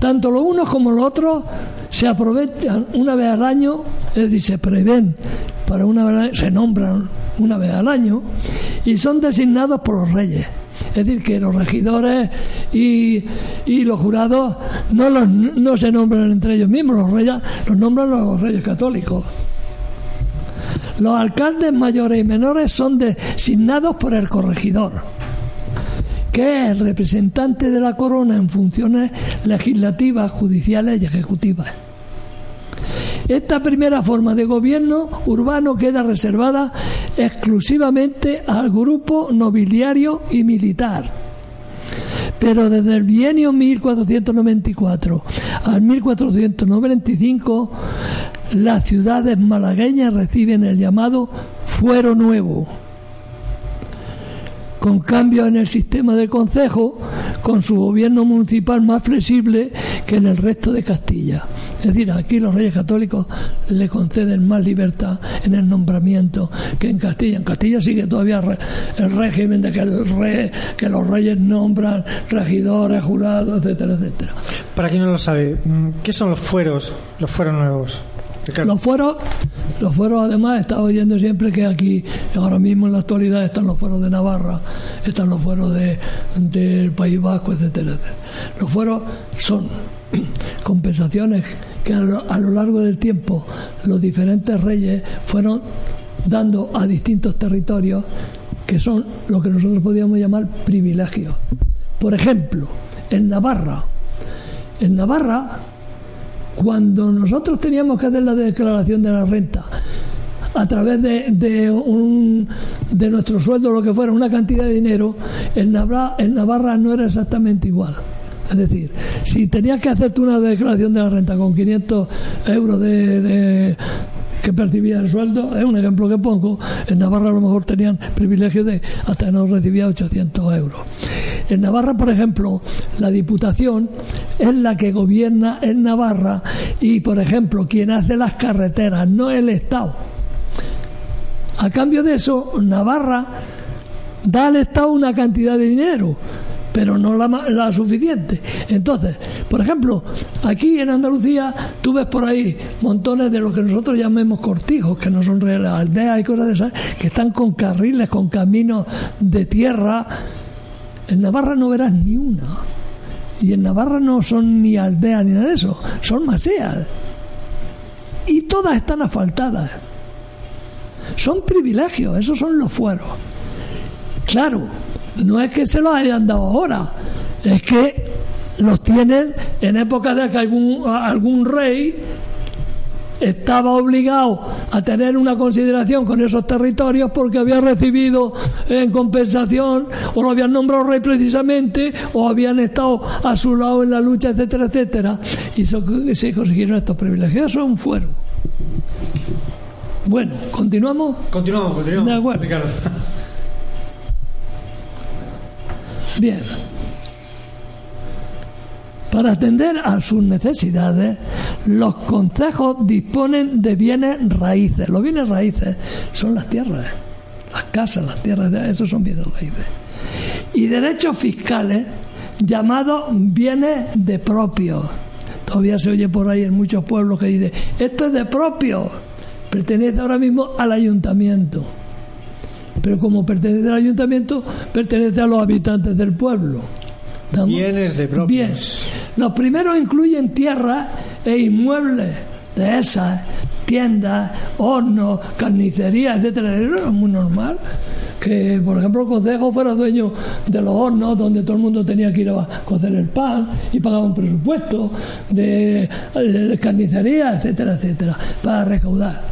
Tanto lo uno como lo otro se aprovechan una vez al año, es decir, se prevén para una vez, se nombran una vez al año y son designados por los reyes. Es decir, que los regidores y, los jurados no, no se nombran entre ellos mismos, los reyes los nombran los reyes católicos. Los alcaldes mayores y menores son designados por el corregidor, que es el representante de la corona en funciones legislativas, judiciales y ejecutivas. Esta primera forma de gobierno urbano queda reservada exclusivamente al grupo nobiliario y militar. Pero desde el bienio 1494 al 1495, las ciudades malagueñas reciben el llamado fuero nuevo. Con cambios en el sistema de concejo, con su gobierno municipal más flexible que en el resto de Castilla. Es decir, aquí los reyes católicos le conceden más libertad en el nombramiento que en Castilla. En Castilla sigue todavía el régimen de que, el rey, que los reyes nombran regidores, jurados, etcétera, etcétera. Para quien no lo sabe, mm, ¿qué son los fueros, los fueros nuevos? Los fueros, los fueros además estado oyendo siempre que aquí, ahora mismo en la actualidad están los fueros de Navarra, están los fueros de, del País Vasco, etcétera, etcétera. Los fueros son compensaciones que a lo, largo del tiempo los diferentes reyes fueron dando a distintos territorios que son lo que nosotros podríamos llamar privilegios. Por ejemplo, en Navarra, en Navarra cuando nosotros teníamos que hacer la declaración de la renta a través de, de, un, de nuestro sueldo, lo que fuera, una cantidad de dinero, en en Navarra no era exactamente igual. Es decir, si tenías que hacerte una declaración de la renta con 500 euros de, que percibía el sueldo, es un ejemplo que pongo, en Navarra a lo mejor tenían privilegio de hasta no recibía 800 euros. En Navarra, por ejemplo, la Diputación es la que gobierna en Navarra y, por ejemplo, quien hace las carreteras, no el Estado. A cambio de eso, Navarra da al Estado una cantidad de dinero pero no la, suficiente. Entonces, por ejemplo, aquí en Andalucía tú ves por ahí montones de lo que nosotros llamemos cortijos, que no son reales aldeas y cosas de esas, que están con carriles, con caminos de tierra. En Navarra no verás ni una. Y en Navarra no son ni aldeas ni nada de eso, son maseas. Y todas están asfaltadas. Son privilegios, esos son los fueros. Claro, no es que se los hayan dado ahora, es que los tienen en época de que algún, algún rey estaba obligado a tener una consideración con esos territorios porque había recibido en compensación o lo habían nombrado rey precisamente o habían estado a su lado en la lucha, etcétera, etcétera. Y se consiguieron estos privilegios. Eso es un fuero. Bueno, ¿continuamos? Continuamos, continuamos. De acuerdo. Bien. Para atender a sus necesidades, los consejos disponen de bienes raíces. Los bienes raíces son las tierras, las casas, las tierras, esos son bienes raíces. Y derechos fiscales llamados bienes de propio. Todavía se oye por ahí en muchos pueblos que dice, esto es de propio, pertenece ahora mismo al ayuntamiento pero como pertenece al ayuntamiento, pertenece a los habitantes del pueblo. Bienes de propios. Bien. Los primeros incluyen tierra e inmuebles de esas, tiendas, hornos, carnicerías, etcétera. Era muy normal que, por ejemplo, el consejo fuera dueño de los hornos donde todo el mundo tenía que ir a cocer el pan y pagaba un presupuesto de, de carnicería, etcétera, etcétera, para recaudar.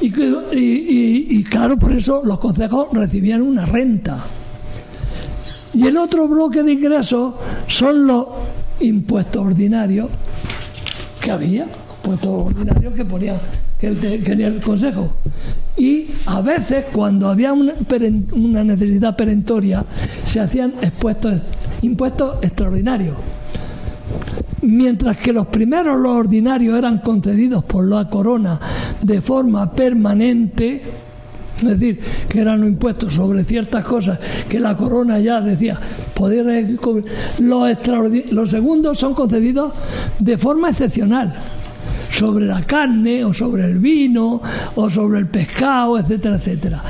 Y, claro, por eso los consejos recibían una renta. Y el otro bloque de ingresos son los impuestos ordinarios que había, impuestos ordinarios que ponía que tenía el consejo. Y a veces, cuando había una, una necesidad perentoria, se hacían expuestos, impuestos extraordinarios mientras que los primeros, los ordinarios, eran concedidos por la corona de forma permanente, es decir, que eran impuestos sobre ciertas cosas que la corona ya decía poder los, los segundos son concedidos de forma excepcional sobre la carne o sobre el vino o sobre el pescado, etcétera, etcétera.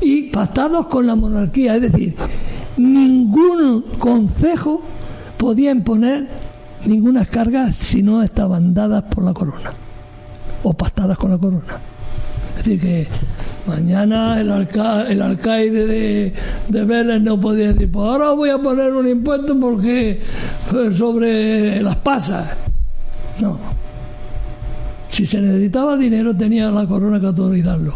Y pactados con la monarquía, es decir, ningún consejo podía imponer ninguna carga si no estaban dadas por la corona o pactadas con la corona. Es decir, que mañana el, el alcaide de, de, Vélez no podía decir, pues ahora voy a poner un impuesto porque sobre las pasas. No. Si se necesitaba dinero tenía la corona que autorizarlo.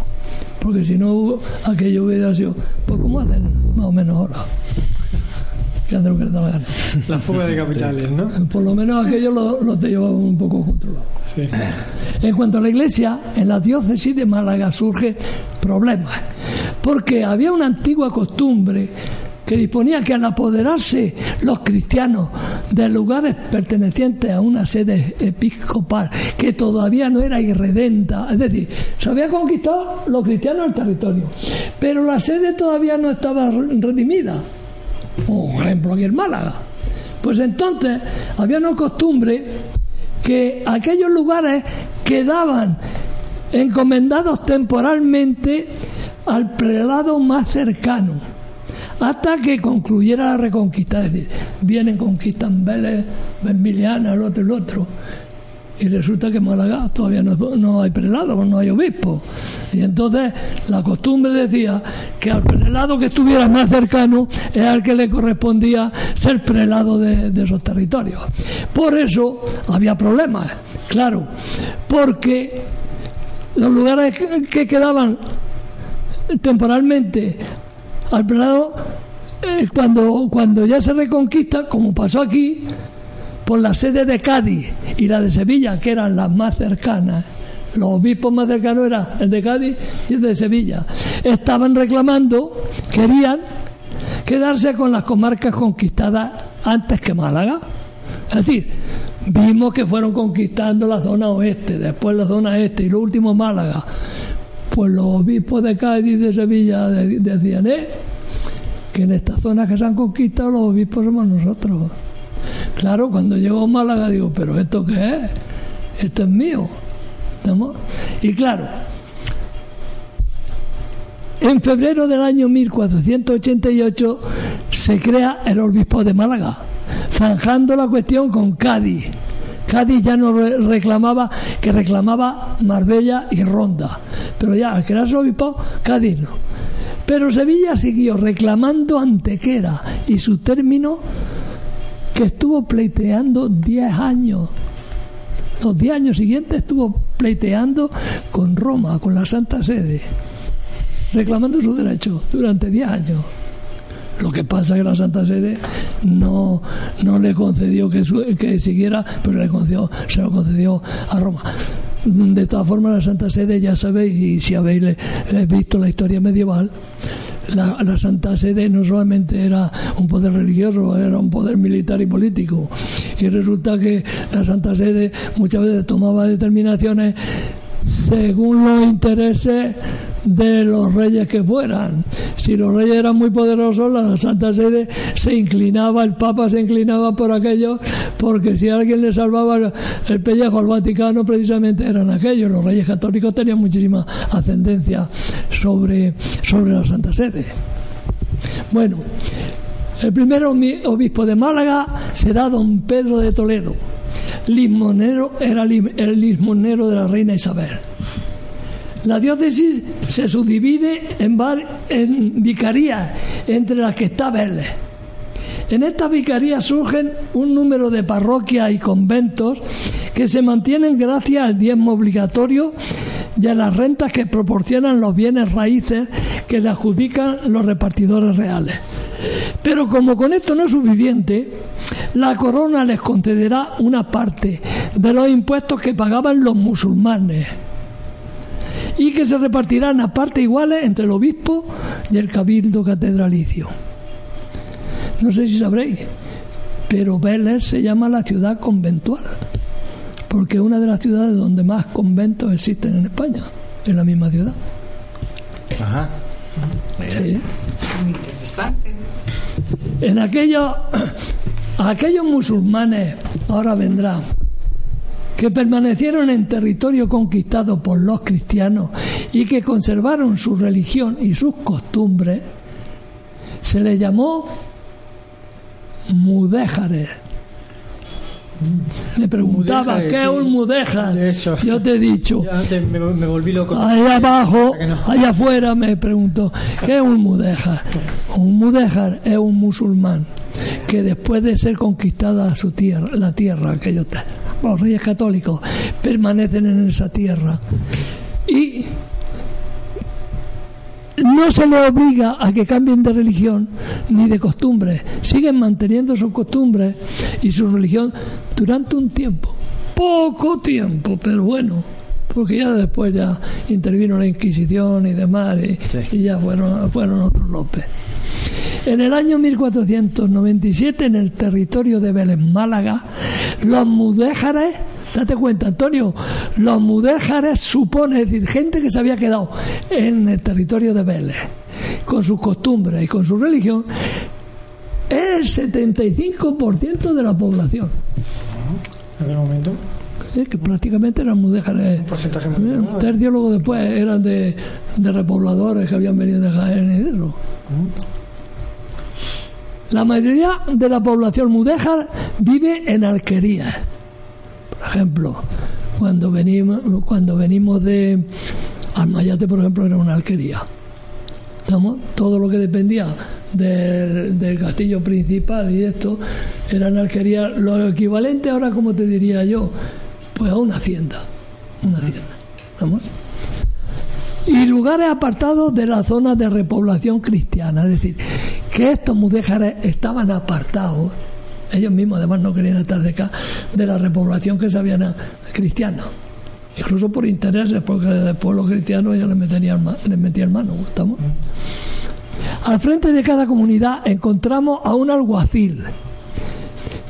Porque si no, aquello hubiera sido, pues como hacen más o menos ahora que lo que la La fuga de capitales, ¿no? Por lo menos aquello lo, lo te llevan un poco controlado. En cuanto a la iglesia, en la diócesis de Málaga surge problemas, porque había una antigua costumbre que disponía que al apoderarse los cristianos de lugares pertenecientes a una sede episcopal que todavía no era irredenta, es decir, se había conquistado los cristianos el territorio, pero la sede todavía no estaba redimida. Por ejemplo, aquí en Málaga. Pues entonces había una costumbre que aquellos lugares quedaban encomendados temporalmente al prelado más cercano hasta que concluyera la reconquista. Es decir, vienen, conquistan Vélez, Benviliana, el otro, el otro. Y resulta que en Málaga todavía no, hay prelado, no hay obispo. Y entonces la costumbre decía que al prelado que estuviera más cercano era el que le correspondía ser prelado de, de esos territorios. Por eso había problemas, claro, porque los lugares que quedaban temporalmente al prelado, eh, cuando, cuando ya se reconquista, como pasó aquí, por la sede de Cádiz y la de Sevilla, que eran las más cercanas, los obispos más cercanos eran el de Cádiz y el de Sevilla, estaban reclamando, querían quedarse con las comarcas conquistadas antes que Málaga. Es decir, vimos que fueron conquistando la zona oeste, después la zona este y lo último Málaga. Pues los obispos de Cádiz y de Sevilla decían, ¿eh? que en estas zonas que se han conquistado los obispos somos nosotros. Claro, cuando llegó a Málaga digo, pero ¿esto qué es? Esto es mío. Y claro, en febrero del año 1488 se crea el obispo de Málaga, zanjando la cuestión con Cádiz. Cádiz ya no reclamaba, que reclamaba Marbella y Ronda, pero ya al crearse obispo, Cádiz no. Pero Sevilla siguió reclamando Antequera y su término que estuvo pleiteando 10 años. Los 10 años siguientes estuvo pleiteando con Roma, con la Santa Sede, reclamando sus derechos durante 10 años. Lo que pasa es que la Santa Sede no, no le concedió que, que siguiera, pero le concedió, se lo concedió a Roma. De todas formas, la Santa Sede, ya sabéis, y si habéis visto la historia medieval, la, Santa Sede no solamente era un poder religioso, era un poder militar y político. Y resulta que la Santa Sede muchas veces tomaba determinaciones según los intereses de los reyes que fueran. Si los reyes eran muy poderosos, la Santa Sede se inclinaba, el Papa se inclinaba por aquellos, porque si alguien le salvaba el pellejo al Vaticano, precisamente eran aquellos. Los reyes católicos tenían muchísima ascendencia sobre, sobre la Santa Sede. Bueno, el primer obispo de Málaga será don Pedro de Toledo. Lismonero era el lismonero de la reina Isabel. La diócesis se subdivide en, vicarías, entre las que está Vélez. En estas vicarías surgen un número de parroquias y conventos que se mantienen gracias al diezmo obligatorio y a las rentas que proporcionan los bienes raíces que le adjudican los repartidores reales. Pero como con esto no es suficiente, la corona les concederá una parte de los impuestos que pagaban los musulmanes y que se repartirán a partes iguales entre el obispo y el cabildo catedralicio. No sé si sabréis, pero Vélez se llama la ciudad conventual, porque es una de las ciudades donde más conventos existen en España, en la misma ciudad. Ajá. Sí. Interesante. En aquellos, aquellos musulmanes, ahora vendrán, que permanecieron en territorio conquistado por los cristianos y que conservaron su religión y sus costumbres, se les llamó mudéjares. Me preguntaba, ¿qué es un mudéjar? Yo te he dicho. me, volví loco. Ahí abajo, allá afuera me preguntó, ¿qué es un mudéjar? Un mudéjar es un musulmán que después de ser conquistada su tierra, la tierra que los reyes católicos permanecen en esa tierra. Y no se les obliga a que cambien de religión ni de costumbre, siguen manteniendo sus costumbres y su religión durante un tiempo, poco tiempo, pero bueno, porque ya después ya intervino la Inquisición y demás y, y ya fueron, fueron otros López. En el año 1497, en el territorio de Vélez, Málaga, los mudéjares, date cuenta, Antonio, los mudéjares supone, es decir, gente que se había quedado en el territorio de Vélez, con sus costumbres y con su religión, es el 75% de la población. En aquel momento. Que prácticamente eran mudéjares. Un porcentaje muy elevado. tercio luego después eran de, de repobladores que habían venido de Jaén y de eso. La mayoría de la población mudéjar vive en alquerías. Por ejemplo, cuando venimos, cuando venimos de Almayate, por ejemplo, era una alquería. ¿Estamos? Todo lo que dependía del, del castillo principal y esto eran alquerías, lo equivalente ahora, como te diría yo, pues a una hacienda. Una hacienda. ¿Estamos? y lugares apartados de la zona de repoblación cristiana. Es decir, que estos mudéjares estaban apartados, ellos mismos además no querían estar cerca de la repoblación que se habían cristiana. Incluso por intereses, porque después los cristianos ellos les metían, les metían mano. ¿estamos? Al frente de cada comunidad encontramos a un alguacil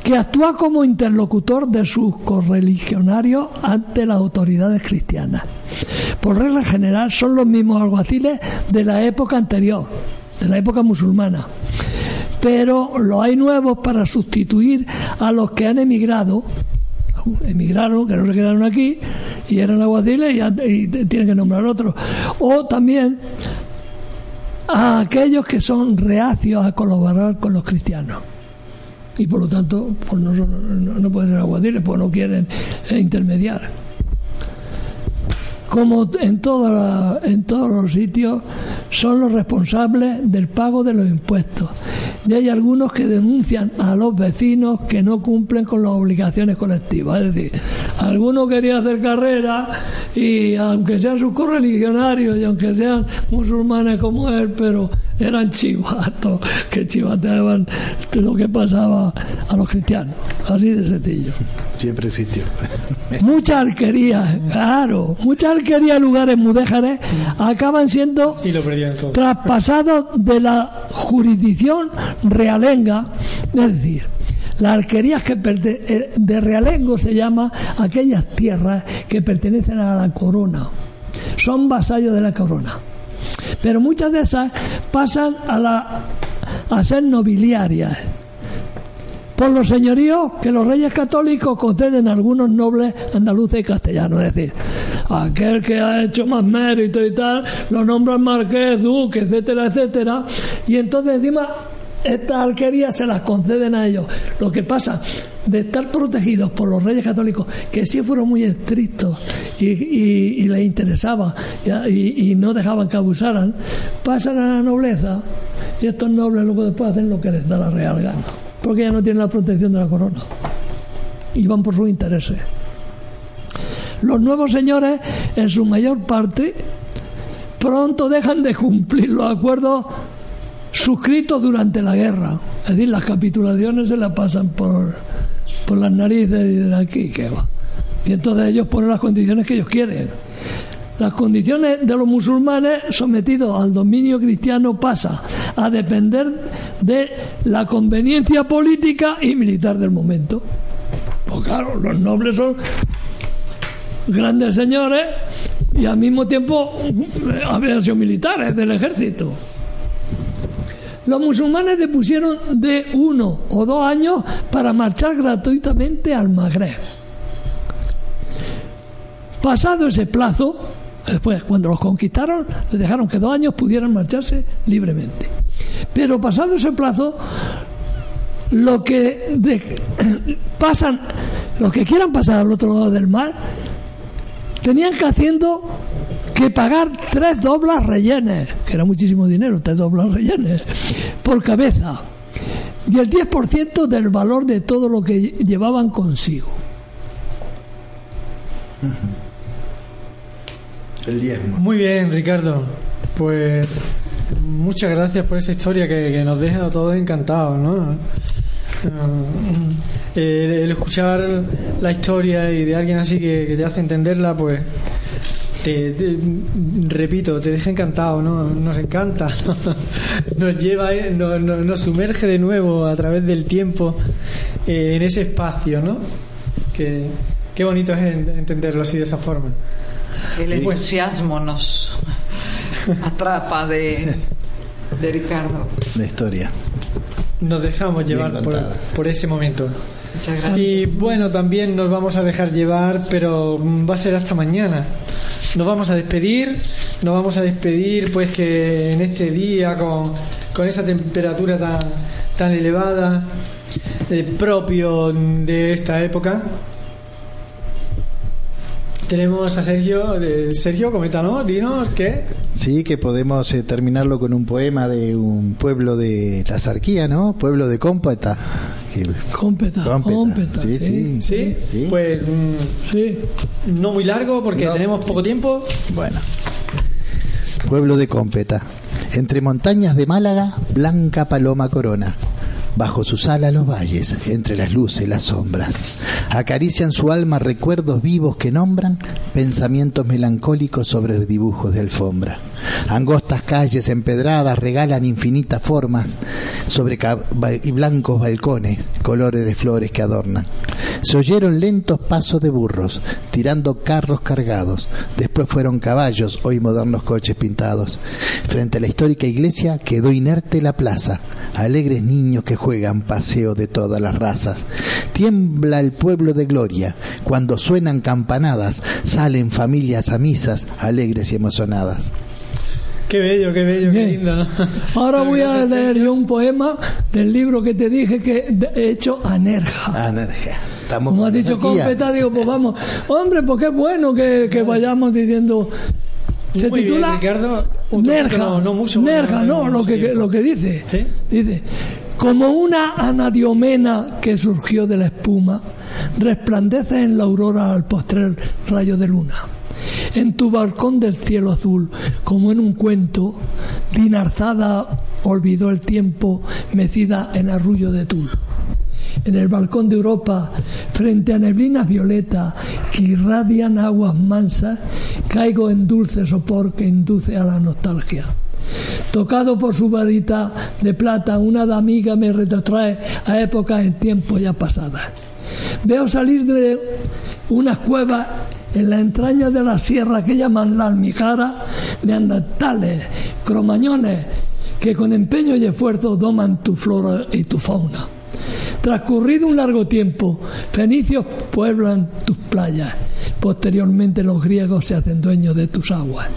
que actúa como interlocutor de sus correligionarios ante las autoridades cristianas. Por regla general son los mismos alguaciles de la época anterior, de la época musulmana. Pero los hay nuevos para sustituir a los que han emigrado, emigraron, que no se quedaron aquí, y eran alguaciles y, y tienen que nombrar otros. O también a aquellos que son reacios a colaborar con los cristianos y por lo tanto pues no, no pueden ser aguadiles pues no quieren eh, intermediar. Como en, toda la- en todos los sitios son los responsables del pago de los impuestos. Y hay algunos que denuncian a los vecinos que no cumplen con las obligaciones colectivas. Es decir alguno quería hacer carrera y aunque sean sus correligionarios y aunque sean musulmanes como él pero eran chivatos que chivateaban lo que pasaba a los cristianos. Así de sencillo. Siempre existió. muchas alquerías, claro, muchas alquerías, lugares mudéjares acaban siendo Y lo traspasados de la jurisdicción realenga, es decir, las alquerías que eh, de realengo se llama aquellas tierras que pertenecen a la corona, son vasallos de la corona. Pero muchas de esas pasan a, la, a ser nobiliarias por los señoríos que los reyes católicos conceden a algunos nobles andaluces y castellanos. Es decir, aquel que ha hecho más mérito y tal, lo nombran marqués, duque, etcétera, etcétera. Y entonces encima estas alquerías se las conceden a ellos. Lo que pasa de estar protegidos por los reyes católicos, que sí fueron muy estrictos y, les interesaba y- y no dejaban que abusaran, pasan a la nobleza y estos nobles luego después hacen lo que les da la real gana, porque ya no tienen la protección de la corona y van por sus intereses. Los nuevos señores, en su mayor parte, pronto dejan de cumplir los acuerdos suscritos durante la guerra. Es decir, las capitulaciones se las pasan por, por las narices y de aquí, que va. Y entonces ellos ponen las condiciones que ellos quieren. Las condiciones de los musulmanes sometidos al dominio cristiano pasa a depender de la conveniencia política y militar del momento. Pues claro, los nobles son grandes señores y al mismo tiempo eh, habían sido militares del ejército. Los musulmanes depusieron de uno o dos años para marchar gratuitamente al Magreb. Pasado ese plazo, después cuando los conquistaron, les dejaron que dos años pudieran marcharse libremente. Pero pasado ese plazo, lo que pasan, los que quieran pasar al otro lado del mar, tenían que haciendo que pagar tres doblas rellenes, que era muchísimo dinero, tres doblas rellenes, por cabeza, y el 10% del valor de todo lo que llevaban consigo. El diezmo. Muy bien, Ricardo. Pues muchas gracias por esa historia que, que nos deja a todos encantados, ¿no? Eh, el, el escuchar la historia y de alguien así que, que te hace entenderla, pues te, te- repito, te deja encantado, ¿no? Nos encanta, ¿no? nos lleva, eh, nos, nos- nos sumerge de nuevo a través del tiempo eh, en ese espacio, ¿no? Que, qué bonito es en- entenderlo así de esa forma. El entusiasmo nos atrapa de, de Ricardo. La historia. Nos dejamos llevar por, por ese momento. Muchas gracias. Y bueno, también nos vamos a dejar llevar, pero va a ser hasta mañana. Nos vamos a despedir, nos vamos a despedir pues que en este día con, con esa temperatura tan, tan elevada, eh, propio de esta época. Tenemos a Sergio, Sergio, coméntanos, dinos qué. Sí, que podemos eh, terminarlo con un poema de un pueblo de la Zarquía, ¿no? Pueblo de Cómpeta. Cómpeta, Cómpeta. cómpeta. Sí, sí. ¿Sí? Sí. Pues mm, Sí. no muy largo porque No. tenemos poco tiempo. Bueno. Pueblo de Cómpeta. Entre montañas de Málaga, blanca paloma corona. Bajo sus alas los valles, entre las luces, las sombras. Acarician su alma recuerdos vivos que nombran pensamientos melancólicos sobre dibujos de alfombra. Angostas calles empedradas regalan infinitas formas sobre y blancos balcones, colores de flores que adornan. Se oyeron lentos pasos de burros, tirando carros cargados. Después fueron caballos, hoy modernos coches pintados. Frente a la histórica iglesia quedó inerte la plaza. Alegres niños que juegan paseo de todas las razas. Tiembla el pueblo de gloria. Cuando suenan campanadas, salen familias a misas, alegres y emocionadas. Qué bello, qué bello, qué Bien. lindo, ¿no? Ahora voy a leer yo un poema del libro que te dije que he hecho a Nerja. Ah, energía. Estamos Como ha con dicho. Competa, digo, pues vamos. Hombre, pues qué bueno que, que vayamos diciendo. Se Muy bien, titula Ricardo. Un Nerja. no, no mucho, Nerja, no lo que, tiempo. lo que dice. ¿Sí? Dice, como una anadiomena que surgió de la espuma, resplandece en la aurora al postrer rayo de luna. En tu balcón del cielo azul, como en un cuento, Dinarzada olvidó el tiempo mecida en arrullo de tul. En el balcón de Europa, frente a neblinas violetas que irradian aguas mansas, caigo en dulce sopor que induce a la nostalgia. Tocado por su varita de plata, una amiga me retrotrae a épocas en tiempo ya pasadas. Veo salir de unas cuevas en la entraña de la sierra que llaman la almijara, neandertales, cromañones, que con empeño y esfuerzo doman tu flora y tu fauna. Transcurrido un largo tiempo, fenicios pueblan tus playas. Posteriormente los griegos se hacen dueños de tus aguas.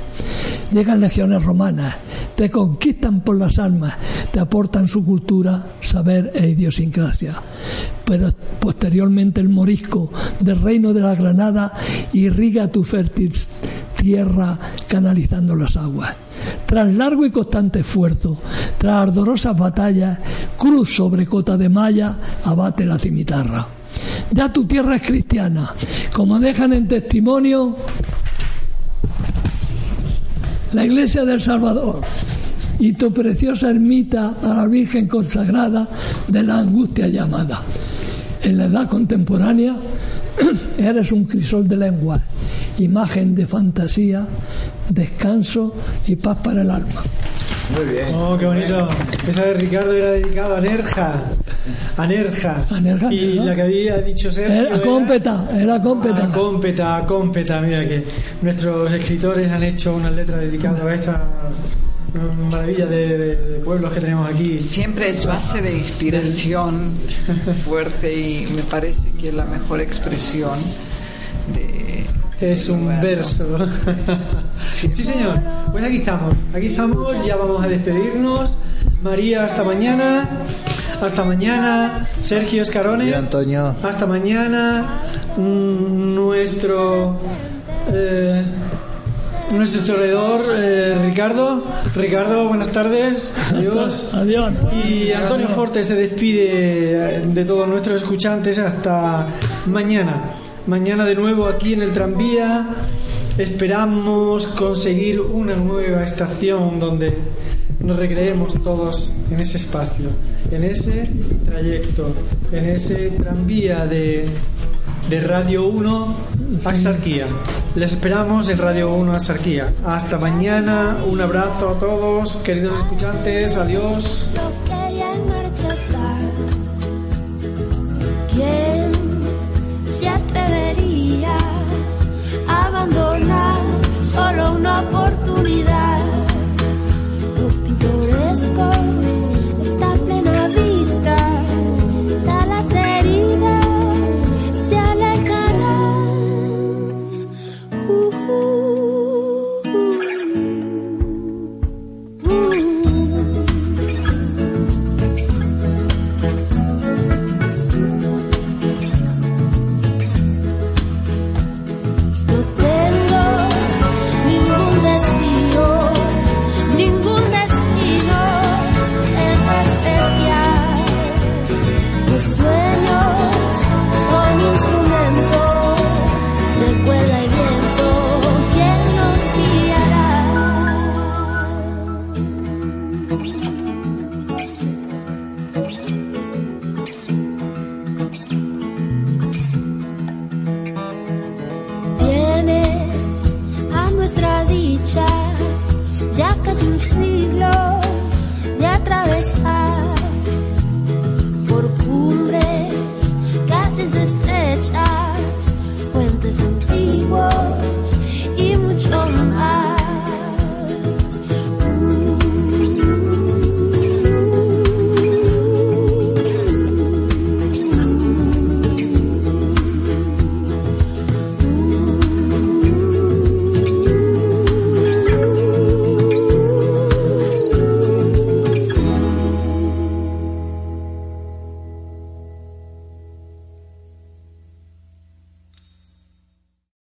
Llegan legiones romanas, te conquistan por las armas, te aportan su cultura, saber e idiosincrasia. Pero posteriormente el morisco del reino de la Granada irriga tu fértil tierra canalizando las aguas. Tras largo y constante esfuerzo, tras ardorosas batallas, cruz sobre cota de malla, abate la cimitarra. Ya tu tierra es cristiana, como dejan en testimonio la iglesia del Salvador y tu preciosa ermita a la Virgen consagrada de la angustia llamada. En la edad contemporánea eres un crisol de lengua, imagen de fantasía, descanso y paz para el alma. Muy bien. Oh, qué bonito. Esa de Ricardo era dedicada a Nerja. A Nerja. A Nerja, Y la que había dicho Sergio. Era era- cómpeta, era cómpeta. A cómpeta, a cómpeta. Mira que nuestros escritores han hecho una letra dedicada a esta maravilla de, de- de pueblos que tenemos aquí. Siempre es base de inspiración fuerte y me parece que es la mejor expresión de... Es un Bueno. verso. Sí, señor. Pues aquí estamos. Aquí estamos. Ya vamos a despedirnos. María, hasta mañana. Hasta mañana. Sergio Escarone. Y Antonio. Hasta mañana. Mm, Nuestro. eh, nuestro historiador eh, Ricardo. Ricardo, buenas tardes. Adiós. Adiós. Y Antonio Forte se despide de todos nuestros escuchantes hasta mañana. Mañana de nuevo aquí en el tranvía. Esperamos conseguir una nueva estación donde nos recreemos todos en ese espacio, en ese trayecto, en ese tranvía de, de Radio 1 Axarquía. Les esperamos en Radio 1 Axarquía. Hasta mañana. Un abrazo a todos, queridos escuchantes. Adiós. ¿Quién se atrevería a abandonar solo una oportunidad? Lo pintoresco está